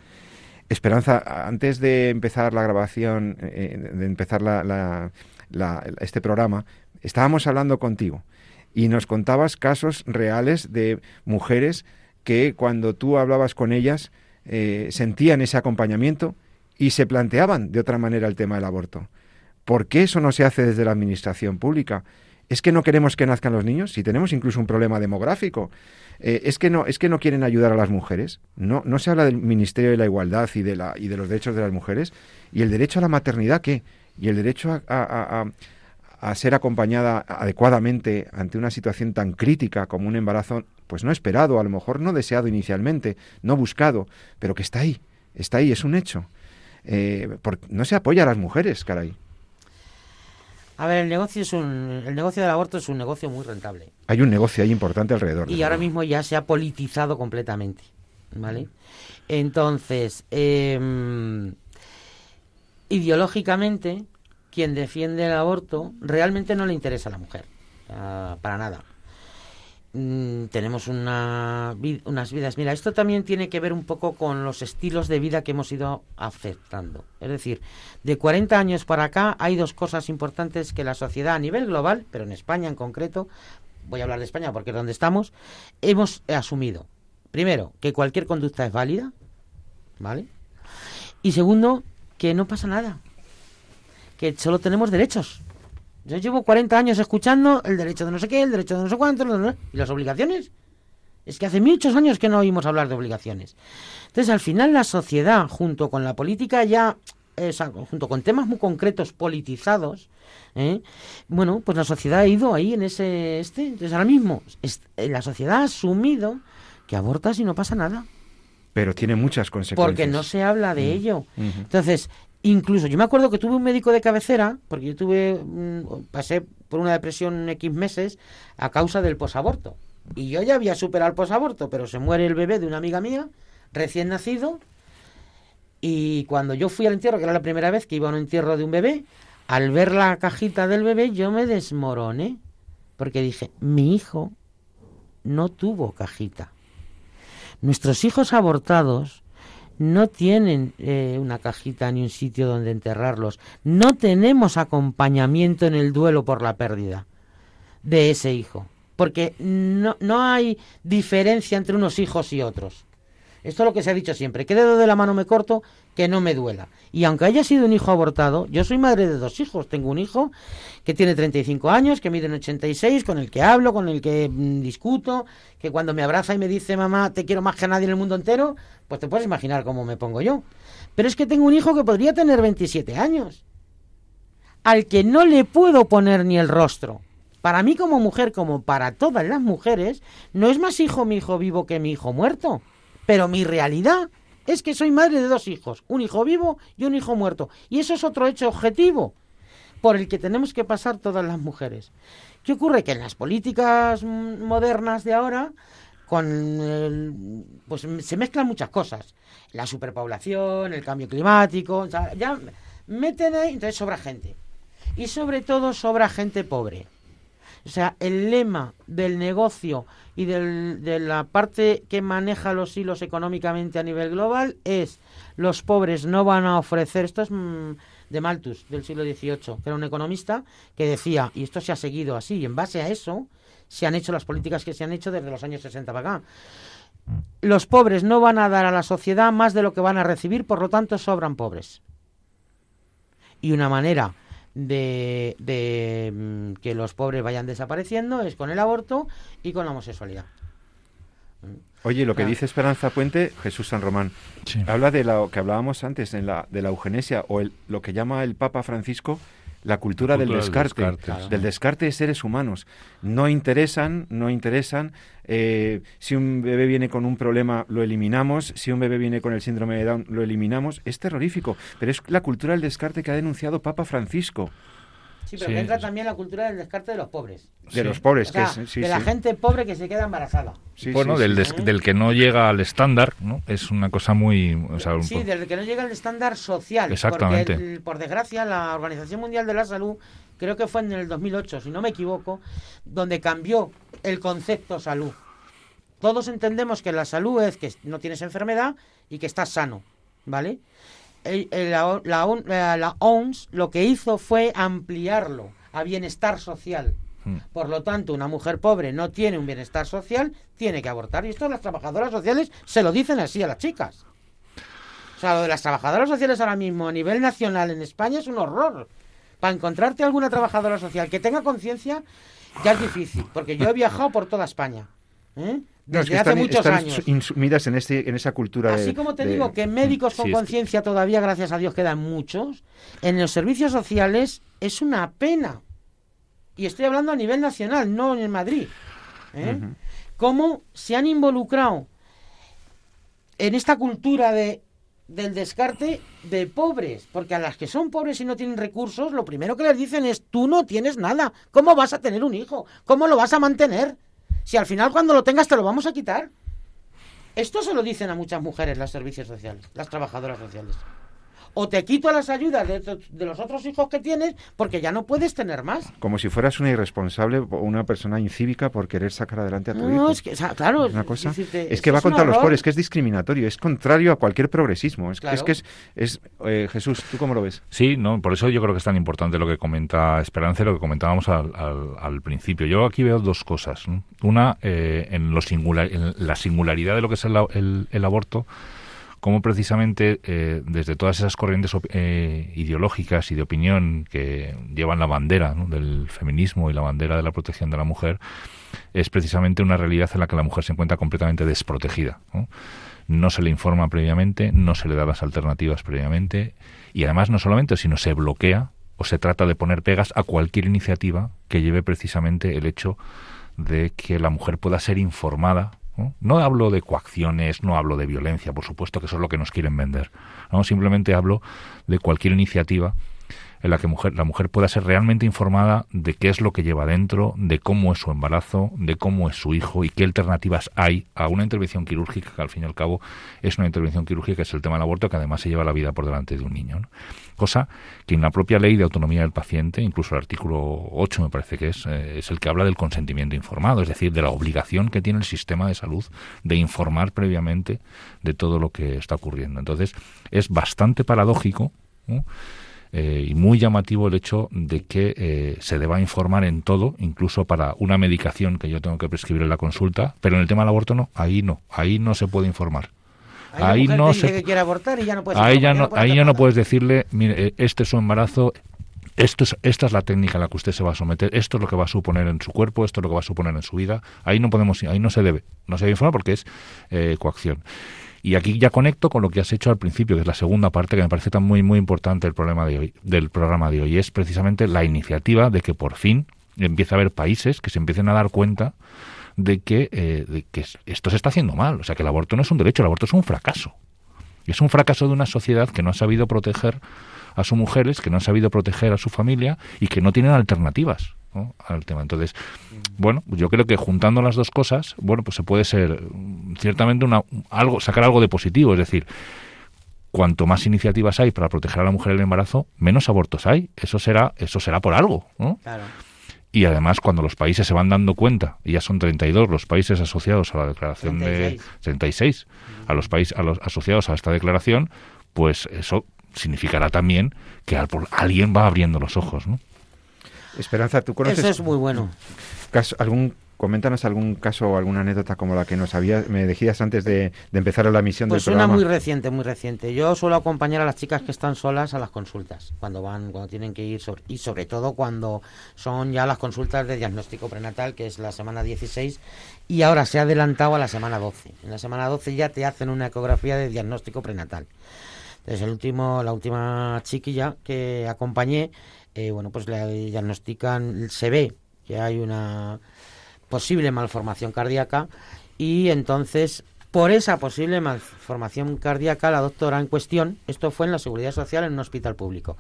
Esperanza, antes de empezar la grabación, eh, de empezar la, este programa, estábamos hablando contigo y nos contabas casos reales de mujeres que cuando tú hablabas con ellas eh, sentían ese acompañamiento y se planteaban de otra manera el tema del aborto. ¿Por qué eso no se hace desde la administración pública? ¿Es que no queremos que nazcan los niños? Si tenemos incluso un problema demográfico. Eh, ¿es, que no, ¿Es que no quieren ayudar a las mujeres? No, no se habla del Ministerio de la Igualdad y de, la, y de los derechos de las mujeres. ¿Y el derecho a la maternidad qué? ¿Y el derecho a, a, a, a ser acompañada adecuadamente ante una situación tan crítica como un embarazo, pues no esperado, a lo mejor no deseado inicialmente, no buscado, pero que está ahí, está ahí, es un hecho. Eh, por, no se apoya a las mujeres, caray. A ver, el negocio es un, el negocio del aborto es un negocio muy rentable. Hay un negocio ahí importante alrededor. Y ahora mismo ya se ha politizado completamente, ¿vale? Entonces, eh, ideológicamente, quien defiende el aborto realmente no le interesa a la mujer, uh, para nada. Mm, tenemos una, unas vidas. Mira, esto también tiene que ver un poco con los estilos de vida que hemos ido aceptando. Es decir, de 40 años para acá hay dos cosas importantes que la sociedad a nivel global, pero en España en concreto, voy a hablar de España porque es donde estamos, hemos asumido. Primero, que cualquier conducta es válida, ¿vale? Y segundo, que no pasa nada, que solo tenemos derechos. Yo llevo 40 años escuchando el derecho de no sé qué, el derecho de no sé cuánto, y las obligaciones. Es que hace muchos años que no oímos hablar de obligaciones. Entonces, al final, la sociedad, junto con la política ya, eh, junto con temas muy concretos politizados, ¿eh? bueno, pues la sociedad ha ido ahí en ese este. Entonces, ahora mismo, es, la sociedad ha asumido que abortas y no pasa nada. Pero tiene muchas consecuencias. Porque no se habla de mm. ello. Entonces, Incluso yo me acuerdo que tuve un médico de cabecera, porque yo tuve, mm, pasé por una depresión X meses a causa del posaborto. Y yo ya había superado el posaborto, pero se muere el bebé de una amiga mía, recién nacido. Y cuando yo fui al entierro, que era la primera vez que iba a un entierro de un bebé, al ver la cajita del bebé yo me desmoroné. Porque dije, mi hijo no tuvo cajita. Nuestros hijos abortados no tienen eh, una cajita ni un sitio donde enterrarlos. No tenemos acompañamiento en el duelo por la pérdida de ese hijo. Porque no, no hay diferencia entre unos hijos y otros. Esto es lo que se ha dicho siempre. ¿Qué dedo de la mano me corto? Que no me duela. Y aunque haya sido un hijo abortado, yo soy madre de dos hijos. Tengo un hijo que tiene 35 años, que mide en 86, con el que hablo, con el que mmm, discuto, que cuando me abraza y me dice, mamá, te quiero más que nadie en el mundo entero, pues te puedes imaginar cómo me pongo yo. Pero es que tengo un hijo que podría tener 27 años, al que no le puedo poner ni el rostro. Para mí como mujer, como para todas las mujeres, no es más hijo mi hijo vivo que mi hijo muerto. Pero mi realidad es que soy madre de dos hijos, un hijo vivo y un hijo muerto. Y eso es otro hecho objetivo por el que tenemos que pasar todas las mujeres. ¿Qué ocurre? Que en las políticas modernas de ahora, con pues se mezclan muchas cosas. La superpoblación, el cambio climático, o sea, ya meten ahí, entonces sobra gente. Y sobre todo sobra gente pobre. O sea, el lema del negocio y del, de la parte que maneja los hilos económicamente a nivel global es los pobres no van a ofrecer, esto es mmm, de Malthus del siglo XVIII, que era un economista que decía, y esto se ha seguido así, y en base a eso se han hecho las políticas que se han hecho desde los años 60 para acá. Los pobres no van a dar a la sociedad más de lo que van a recibir, por lo tanto sobran pobres. Y una manera de, de, mm, que los pobres vayan desapareciendo es con el aborto y con la homosexualidad. Oye, lo que Ah. dice Esperanza Puente, Jesús San Román, Sí. habla de lo que hablábamos antes, en la, de la eugenesia, o el, lo que llama el Papa Francisco la cultura, La cultura del del descarte, descarte, Claro. del descarte de seres humanos. No interesan, no interesan. eh, si un bebé viene con un problema, lo eliminamos. Si un bebé viene con el síndrome de Down, lo eliminamos. Es terrorífico, pero es la cultura del descarte que ha denunciado Papa Francisco. Sí, pero Sí, que entra sí. también la cultura del descarte de los pobres. De Sí. los pobres, O sea, que es, sí, de la gente pobre que se queda embarazada. Sí, bueno, sí, del, des- del que no llega al estándar, ¿no? Es una cosa muy... o sea, un Sí, po- desde que no llega el estándar social. Exactamente. Porque, el- por desgracia, la Organización Mundial de la Salud, creo que fue en el 2008, si no me equivoco, donde cambió el concepto salud. Todos entendemos que la salud es que no tienes enfermedad y que estás sano, ¿vale? El- el- la, la ON- la- la OMS lo que hizo fue ampliarlo a bienestar social. Mm. Por lo tanto, una mujer pobre no tiene un bienestar social, tiene que abortar. Y esto las trabajadoras sociales se lo dicen así a las chicas. O sea, lo de las trabajadoras sociales ahora mismo a nivel nacional en España es un horror. Para encontrarte alguna trabajadora social que tenga conciencia ya es difícil, porque yo he viajado por toda España. ¿eh? No, es que hace están, muchos están años. insumidas en, este, en esa cultura. de- Así como te de- digo que médicos con Sí, es que- conciencia todavía, gracias a Dios, quedan muchos, en los servicios sociales es una pena. Y estoy hablando a nivel nacional, no en Madrid. ¿eh? Cómo se han involucrado en esta cultura de del descarte de pobres, porque a las que son pobres y no tienen recursos, lo primero que les dicen es, tú no tienes nada, ¿cómo vas a tener un hijo? ¿Cómo lo vas a mantener? Si al final cuando lo tengas te lo vamos a quitar. Esto se lo dicen a muchas mujeres los servicios sociales, las trabajadoras sociales. O te quito las ayudas de, los otros hijos que tienes porque ya no puedes tener más. Como si fueras una irresponsable o una persona incívica por querer sacar adelante a tu No, hijo. es que, o sea, claro, una cosa decirte, es que va contra los pobres, que es discriminatorio, es contrario a cualquier progresismo. Es, Claro. es que es, es eh, Jesús, ¿tú cómo lo ves? Sí, no, por eso yo creo que es tan importante lo que comenta Esperanza y lo que comentábamos al, al- al principio. Yo aquí veo dos cosas. ¿no? Una, eh, en, lo singular, en la singularidad de lo que es el, el- el aborto, como precisamente eh, desde todas esas corrientes eh, ideológicas y de opinión que llevan la bandera del feminismo y la bandera de la protección de la mujer, es precisamente una realidad en la que la mujer se encuentra completamente desprotegida. ¿no? no se le informa previamente, no se le da las alternativas previamente y además no solamente, sino se bloquea o se trata de poner pegas a cualquier iniciativa que lleve precisamente el hecho de que la mujer pueda ser informada. ¿No? Hablo de coacciones, no hablo de violencia, por supuesto que eso es lo que nos quieren vender. ¿no? Simplemente hablo de cualquier iniciativa en la que mujer, la mujer pueda ser realmente informada de qué es lo que lleva dentro, de cómo es su embarazo, de cómo es su hijo y qué alternativas hay a una intervención quirúrgica, que al fin y al cabo es una intervención quirúrgica, que es el tema del aborto, que además se lleva la vida por delante de un niño. Cosa que en la propia ley de autonomía del paciente, incluso el artículo 8 me parece que es, eh, es el que habla del consentimiento informado, es decir, de la obligación que tiene el sistema de salud de informar previamente de todo lo que está ocurriendo. Entonces, es bastante paradójico. Eh, y muy llamativo el hecho de que eh, se deba informar en todo, incluso para una medicación que yo tengo que prescribir en la consulta, pero en el tema del aborto no, ahí no, ahí no se puede informar. Ahí, no se- que quiere abortar y ya no puedes Ahí ya no, ahí ya no puedes decirle, mire, eh, este es su embarazo, esto es, esta es la técnica a la que usted se va a someter, esto es lo que va a suponer en su cuerpo, esto es lo que va a suponer en su vida. Ahí no podemos, ahí no se debe, no se debe informar porque es eh, coacción. Y aquí ya conecto con lo que has hecho al principio, que es la segunda parte que me parece tan muy muy importante el problema de hoy, del programa de hoy, es precisamente la iniciativa de que por fin empieza a haber países que se empiecen a dar cuenta de que, eh, de que esto se está haciendo mal, o sea que el aborto no es un derecho, el aborto es un fracaso. Es un fracaso de una sociedad que no ha sabido proteger a sus mujeres, que no ha sabido proteger a su familia y que no tienen alternativas ¿no? al tema. Entonces, bueno, yo creo que juntando las dos cosas, bueno, pues se puede ser mm, ciertamente una, algo, sacar algo de positivo. Es decir, cuanto más iniciativas hay para proteger a la mujer en el embarazo, menos abortos hay. Eso será, eso será por algo, ¿no? Claro. Y además, cuando los países se van dando cuenta, y ya son 32 los países asociados a la declaración 36. de 36, a los países a los asociados a esta declaración, pues eso significará también que alguien va abriendo los ojos, ¿no? Esperanza, ¿tú conoces Eso es muy bueno. caso- algún coméntanos algún caso o alguna anécdota como la que nos había, me decías antes de, de empezar la emisión Pues del una programa. muy reciente, muy reciente. Yo suelo acompañar a las chicas que están solas a las consultas, cuando van, cuando tienen que ir, sobre- y sobre todo cuando son ya las consultas de diagnóstico prenatal, que es la semana 16, y ahora se ha adelantado a la semana 12. En la semana 12 ya te hacen una ecografía de diagnóstico prenatal. Entonces, el último, la última chiquilla que acompañé, eh, bueno, pues le diagnostican, se ve que hay una posible malformación cardíaca y entonces por esa posible malformación cardíaca la doctora en cuestión, esto fue en la seguridad social en un hospital público,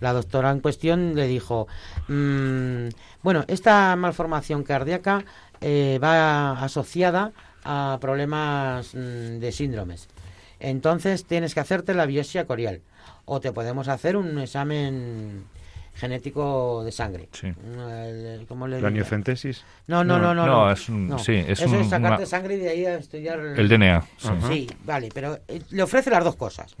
la doctora en cuestión le dijo, mm, bueno, esta malformación cardíaca eh, va asociada a problemas mm, de síndromes. Entonces tienes que hacerte la biopsia corial o te podemos hacer un examen genético de sangre. Sí. El- ¿Cómo le ¿La amniocentesis? No, no, no, no. No, es un- sí, es Eso un- es sacarte una- sangre y de ahí a estudiar El DNA. sí. Vale, pero eh, le ofrece las dos cosas.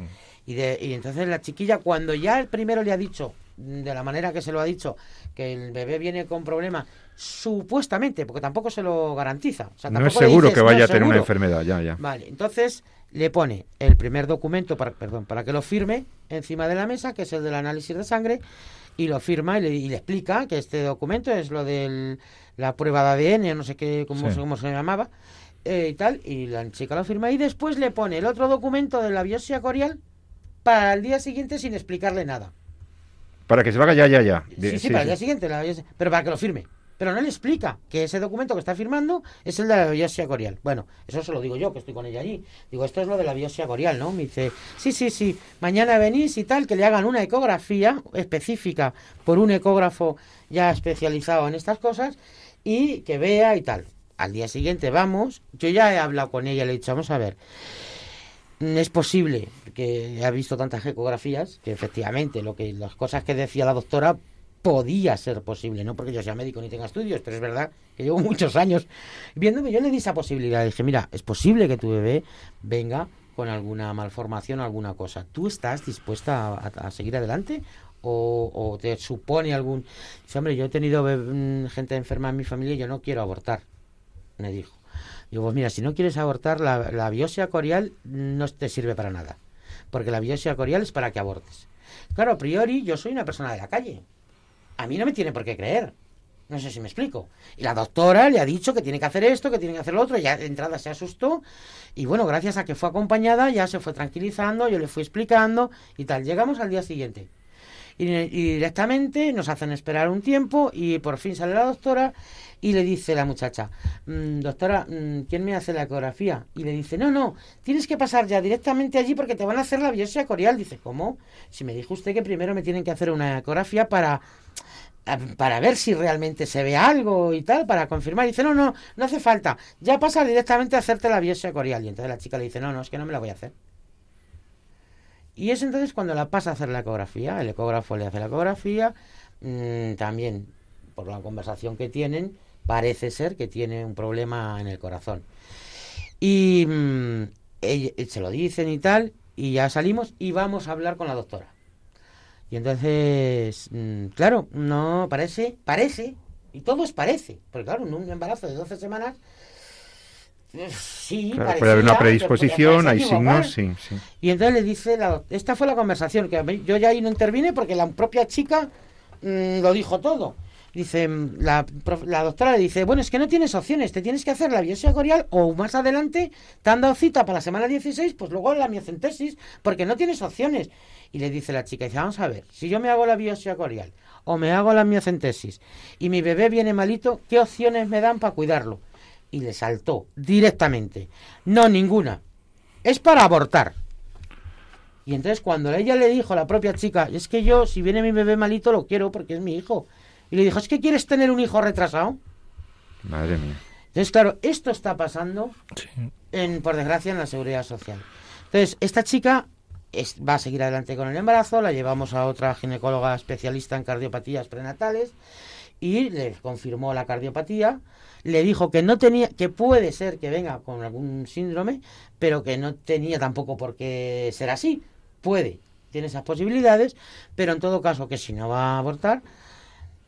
Y, de, y entonces la chiquilla, cuando ya el primero le ha dicho, mm, de la manera que se lo ha dicho, que el bebé viene con problemas, supuestamente, porque tampoco se lo garantiza. O sea, No es seguro dices, que "No, vaya a tener una seguro". enfermedad, ya, ya. Vale, entonces le pone el primer documento para, perdón, para que lo firme encima de la mesa, que es el del análisis de sangre, y lo firma y le, y le explica que este documento es lo de la prueba de ADN, no sé qué, cómo, Sí. se- cómo se llamaba, eh, y tal, y la chica lo firma y después le pone el otro documento de la biopsia corial para el día siguiente sin explicarle nada. Para que se vaya ya, ya, ya. Sí, sí, para el día siguiente, la pero para que lo firme. Pero no le explica que ese documento que está firmando es el de la biopsia corial. Bueno, eso se lo digo yo, que estoy con ella allí. Digo, esto es lo de la biopsia corial, ¿no? Me dice, sí, sí, sí, mañana venís y tal, que le hagan una ecografía específica por un ecógrafo ya especializado en estas cosas y que vea y tal. Al día siguiente vamos, yo ya he hablado con ella, le he dicho, vamos a ver, Mm, es posible que ha visto tantas ecografías que efectivamente lo que las cosas que decía la doctora podía ser posible, no porque yo sea médico ni tenga estudios, pero es verdad que llevo muchos años viéndome, yo le di esa posibilidad, dije, mira, es posible que tu bebé venga con alguna malformación, alguna cosa. ¿Tú estás dispuesta a, seguir adelante? O, te supone algún... Dice, hombre, yo he tenido mm, gente enferma en mi familia y yo no quiero abortar, me dijo. Digo, pues mira, si no quieres abortar, la, la biopsia corial no te sirve para nada. Porque la biopsia corial es para que abortes. Claro, a priori yo soy una persona de la calle. A mí no me tiene por qué creer. No sé si me explico. Y la doctora le ha dicho que tiene que hacer esto, que tiene que hacer lo otro. Ya de entrada se asustó. Y bueno, gracias a que fue acompañada, ya se fue tranquilizando. Yo le fui explicando y tal. Llegamos al día siguiente. Y, directamente nos hacen esperar un tiempo y por fin sale la doctora y le dice la muchacha, "Mm, doctora, mm, ¿quién me hace la ecografía? Y le dice, no, no, tienes que pasar ya directamente allí porque te van a hacer la biopsia corial. Dice, ¿cómo? Si me dijo usted que primero me tienen que hacer una ecografía para para ver si realmente se ve algo y tal, para confirmar. Dice, no, no, no hace falta. Ya pasa directamente a hacerte la biopsia corial. Y entonces la chica le dice, no, no, es que no me la voy a hacer. Y es entonces cuando la pasa a hacer la ecografía. El ecógrafo le hace la ecografía. mm, también, por la conversación que tienen, parece ser que tiene un problema en el corazón. Y mm, se lo dicen y tal. Y ya salimos y vamos a hablar con la doctora. Y entonces, mm, claro, no parece, parece, y todo es parece, porque claro, en un embarazo de 12 semanas, sí, Claro, puede haber una predisposición, hay signos, sí, sí. Y entonces le dice, la, esta fue la conversación, que yo ya ahí no intervine porque la propia chica mm, lo dijo todo. Dice, mm, la, la doctora le dice, bueno, es que no tienes opciones, te tienes que hacer la biopsia corial o más adelante te han dado cita para la semana 16, pues luego la miocentesis, porque no tienes opciones. Y le dice la chica, dice, vamos a ver, si yo me hago la biopsia corial o me hago la miocentesis y mi bebé viene malito, ¿qué opciones me dan para cuidarlo? Y le saltó directamente, no, ninguna, es para abortar. Y entonces cuando ella le dijo a la propia chica, es que yo, si viene mi bebé malito, lo quiero porque es mi hijo. Y le dijo, es que quieres tener un hijo retrasado. Madre mía. Entonces, claro, esto está pasando, Sí. en, por desgracia, en la seguridad social. Entonces, esta chica va a seguir adelante con el embarazo, la llevamos a otra ginecóloga especialista en cardiopatías prenatales y le confirmó la cardiopatía, le dijo que no tenía, que puede ser que venga con algún síndrome, pero que no tenía tampoco por qué ser así. Puede, tiene esas posibilidades, pero en todo caso que si no va a abortar,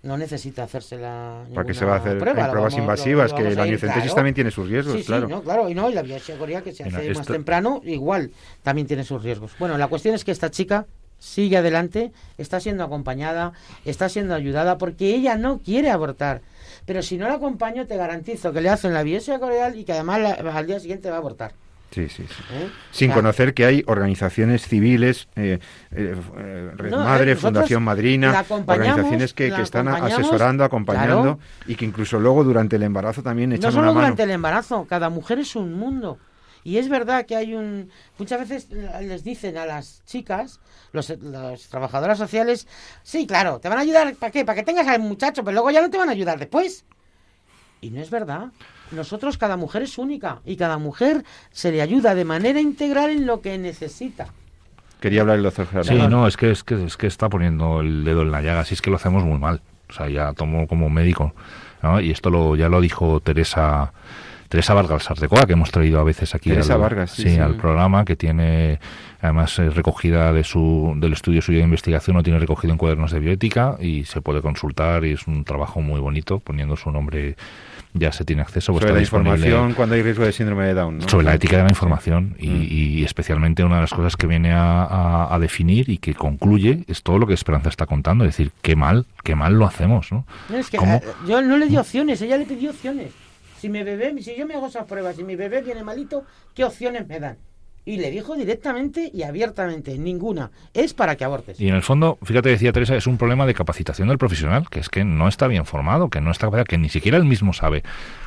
no necesita hacerse la ¿Para qué se va a hacer prueba, hay pruebas vamos- invasivas? que la claro. también tiene sus riesgos, Sí, claro. sí, no, claro, y no, y la biopsia coreal que se Mira, hace más esto- temprano, igual, también tiene sus riesgos. Bueno, la cuestión es que esta chica sigue adelante, está siendo acompañada, está siendo ayudada, porque ella no quiere abortar. Pero si no la acompaño, te garantizo que le hacen la biopsia coreal y que además la- al día siguiente va a abortar. Sí, sí, sí. ¿eh? Sin O sea, conocer que hay organizaciones civiles, eh, eh, Red No, Madre, Fundación Madrina, organizaciones que, que están asesorando, acompañando claro. y que incluso luego durante el embarazo también echan No solo una mano. durante el embarazo, cada mujer es un mundo. Y es verdad que hay un... Muchas veces les dicen a las chicas, los, las trabajadoras sociales, sí, claro, te van a ayudar, ¿para qué? Para que tengas al muchacho, pero luego ya no te van a ayudar después. Y no es verdad. Nosotros, cada mujer es única y cada mujer se le ayuda de manera integral en lo que necesita. Quería hablar el doctor Sí, Gerardo. no, es que, es que es que está poniendo el dedo en la llaga, si es que lo hacemos muy mal. O sea, ya tomo como médico. ¿no? Y esto lo ya lo dijo Teresa Teresa Vargas Sartecoa, que hemos traído a veces aquí Teresa al, Vargas, sí, sí. al programa, que tiene además eh, recogida de su, del estudio suyo de investigación, lo tiene recogido en cuadernos de bioética y se puede consultar y es un trabajo muy bonito, poniendo su nombre ya se tiene acceso. pues sobre la información cuando hay riesgo de síndrome de Down. ¿no? sobre la ética de la información y, Mm. y especialmente una de las cosas que viene a, a- a definir y que concluye es todo lo que Esperanza está contando, es decir, qué mal, qué mal lo hacemos, ¿no? No, es que eh, yo no le di opciones, ella le pidió opciones. Si mi bebé, si yo me hago esas pruebas y mi bebé viene malito, ¿qué opciones me dan? Y le dijo directamente y abiertamente, ninguna. Es para que abortes. Y en el fondo, fíjate, decía Teresa, es un problema de capacitación del profesional, que es que no está bien formado, que no está que ni siquiera él mismo sabe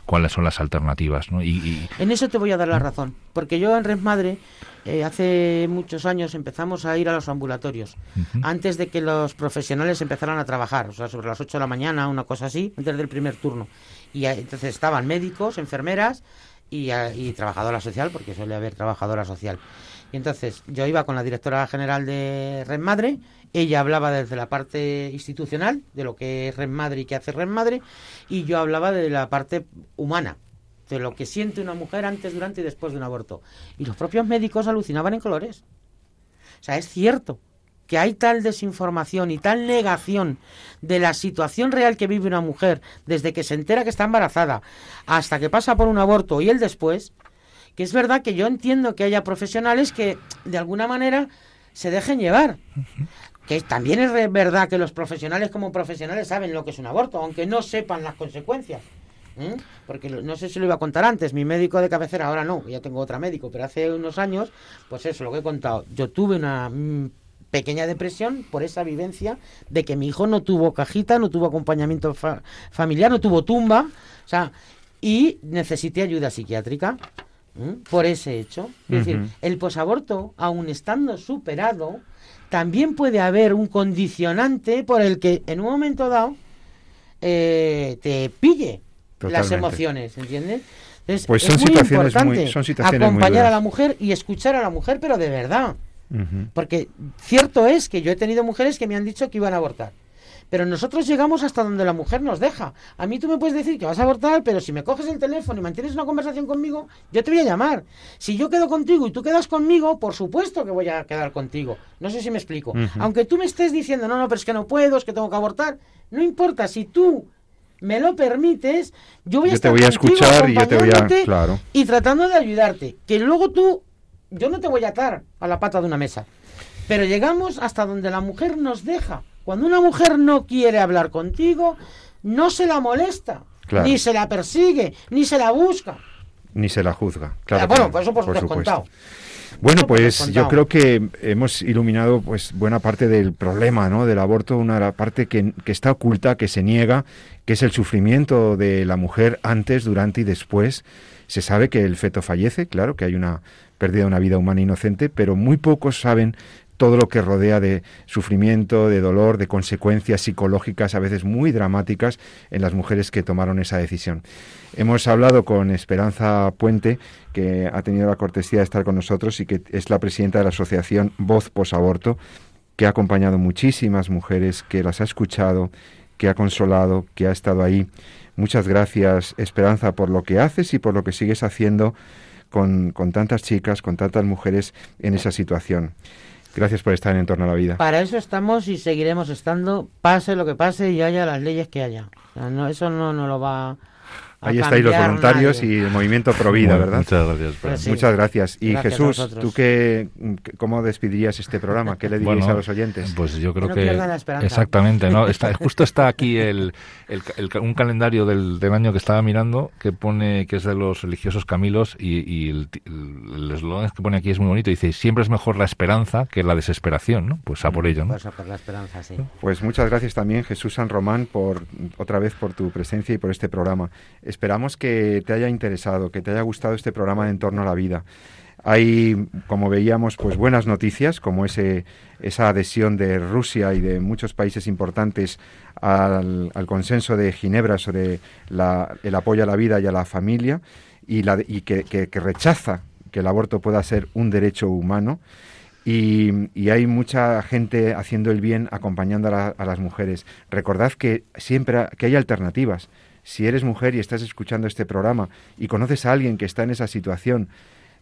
cuáles son las alternativas, ¿no? Y, y- En eso te voy a dar la razón. Porque yo en Red Madre, eh, hace muchos años empezamos a ir a los ambulatorios. Antes de que los profesionales empezaran a trabajar. O sea, sobre las 8 de la mañana, una cosa así, antes del primer turno. Y entonces estaban médicos, enfermeras y, y trabajadora social, porque suele haber trabajadora social. Y entonces yo iba con la directora general de Red Madre, ella hablaba desde la parte institucional, de lo que es Red Madre y qué hace Red Madre, y yo hablaba de la parte humana, de lo que siente una mujer antes, durante y después de un aborto. Y los propios médicos alucinaban en colores. O sea, es cierto que hay tal desinformación y tal negación de la situación real que vive una mujer desde que se entera que está embarazada hasta que pasa por un aborto y el después, que es verdad que yo entiendo que haya profesionales que de alguna manera se dejen llevar. Que también es verdad que los profesionales como profesionales saben lo que es un aborto, aunque no sepan las consecuencias. ¿Mm? Porque no sé si lo iba a contar antes, mi médico de cabecera, ahora no, ya tengo otra médico, pero hace unos años, pues eso, lo que he contado. Yo tuve una mm, pequeña depresión por esa vivencia de que mi hijo no tuvo cajita, no tuvo acompañamiento fa- familiar, no tuvo tumba, o sea, y necesité ayuda psiquiátrica ¿m? por ese hecho. Es decir, el posaborto, aun estando superado, también puede haber un condicionante por el que en un momento dado eh, te pille las emociones, ¿entiendes? Entonces, Pues es son muy situaciones muy- importante son situaciones muy acompañar a la mujer y escuchar a la mujer, pero de verdad. Porque cierto es que yo he tenido mujeres que me han dicho que iban a abortar. Pero nosotros llegamos hasta donde la mujer nos deja. A mí tú me puedes decir que vas a abortar, pero si me coges el teléfono y mantienes una conversación conmigo, yo te voy a llamar. Si yo quedo contigo y tú quedas conmigo, por supuesto que voy a quedar contigo. No sé si me explico. Aunque tú me estés diciendo, no, no, pero es que no puedo, es que tengo que abortar, no importa. Si tú me lo permites, yo voy a Yo te estar voy a escuchar y yo te voy a- claro. y tratando de ayudarte. Que luego tú, yo no te voy a atar a la pata de una mesa. Pero llegamos hasta donde la mujer nos deja. Cuando una mujer no quiere hablar contigo, no se la molesta, Claro. ni se la persigue, ni se la busca. Ni se la juzga. Claro Ah, bueno, pues eso por, por. Bueno, pues yo creo que hemos iluminado pues buena parte del problema, ¿no? Del aborto, una parte que, que está oculta, que se niega, que es el sufrimiento de la mujer antes, durante y después. Se sabe que el feto fallece, claro, que hay una pérdida de una vida humana inocente, pero muy pocos saben todo lo que rodea de sufrimiento, de dolor, de consecuencias psicológicas a veces muy dramáticas en las mujeres que tomaron esa decisión. Hemos hablado con Esperanza Puente, que ha tenido la cortesía de estar con nosotros y que es la presidenta de la asociación Voz Posaborto, que ha acompañado muchísimas mujeres, que las ha escuchado, que ha consolado, que ha estado ahí. Muchas gracias, Esperanza, por lo que haces y por lo que sigues haciendo con, con tantas chicas, con tantas mujeres en esa situación. Gracias por estar en Torno a la Vida. Para eso estamos y seguiremos estando, pase lo que pase y haya las leyes que haya. No, eso no nos lo va Ahí estáis los voluntarios nadie. y el movimiento Provida, Bueno, ¿verdad? Muchas gracias. Pues sí. Muchas gracias. Y Gracias Jesús. ¿tú qué, cómo despedirías este programa? ¿Qué le dirías Bueno, a los oyentes? Pues yo creo no que la esperanza. exactamente, no, está justo está aquí el, el- el- un calendario del, del año que estaba mirando que pone que es de los religiosos Camilos y, y el ti- el el eslogan que pone aquí es muy bonito. Dice siempre es mejor la esperanza que la desesperación, ¿no? Pues a por ello, ¿no? Pues a por la esperanza, sí. Pues muchas gracias también, Jesús San Román, por otra vez por tu presencia y por este programa. Esperamos que te haya interesado, que te haya gustado este programa de En torno a la vida. Hay, como veíamos, pues buenas noticias, como ese, esa adhesión de Rusia y de muchos países importantes al, consenso de Ginebra sobre la- el apoyo a la vida y a la familia, y, que- rechaza que el aborto pueda ser un derecho humano y, hay mucha gente haciendo el bien acompañando a, a las mujeres. Recordad que siempre que hay alternativas. Si eres mujer y estás escuchando este programa y conoces a alguien que está en esa situación,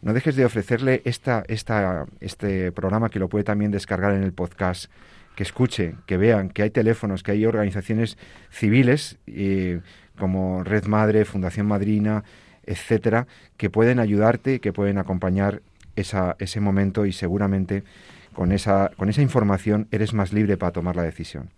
no dejes de ofrecerle esta, esta, este programa que lo puede también descargar en el podcast, que escuche, que vean que hay teléfonos, que hay organizaciones civiles eh, como Red Madre, Fundación Madrina, etcétera, que pueden ayudarte, que pueden acompañar esa, ese momento y seguramente con esa, con esa información eres más libre para tomar la decisión.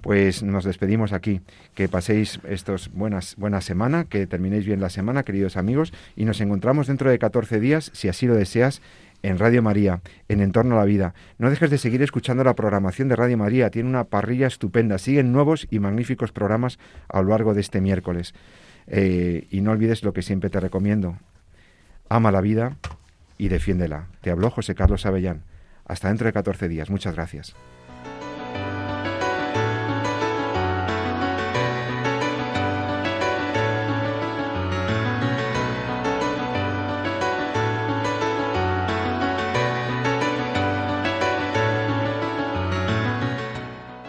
Pues nos despedimos aquí. Que paséis estos buenas buena semana, que terminéis bien la semana, queridos amigos, y nos encontramos dentro de 14 días, si así lo deseas, en Radio María, en Entorno a la Vida. No dejes de seguir escuchando la programación de Radio María, tiene una parrilla estupenda, siguen nuevos y magníficos programas a lo largo de este miércoles. Eh, y no olvides lo que siempre te recomiendo. Ama la vida y defiéndela. Te habló José Carlos Avellán. Hasta dentro de 14 días. Muchas gracias.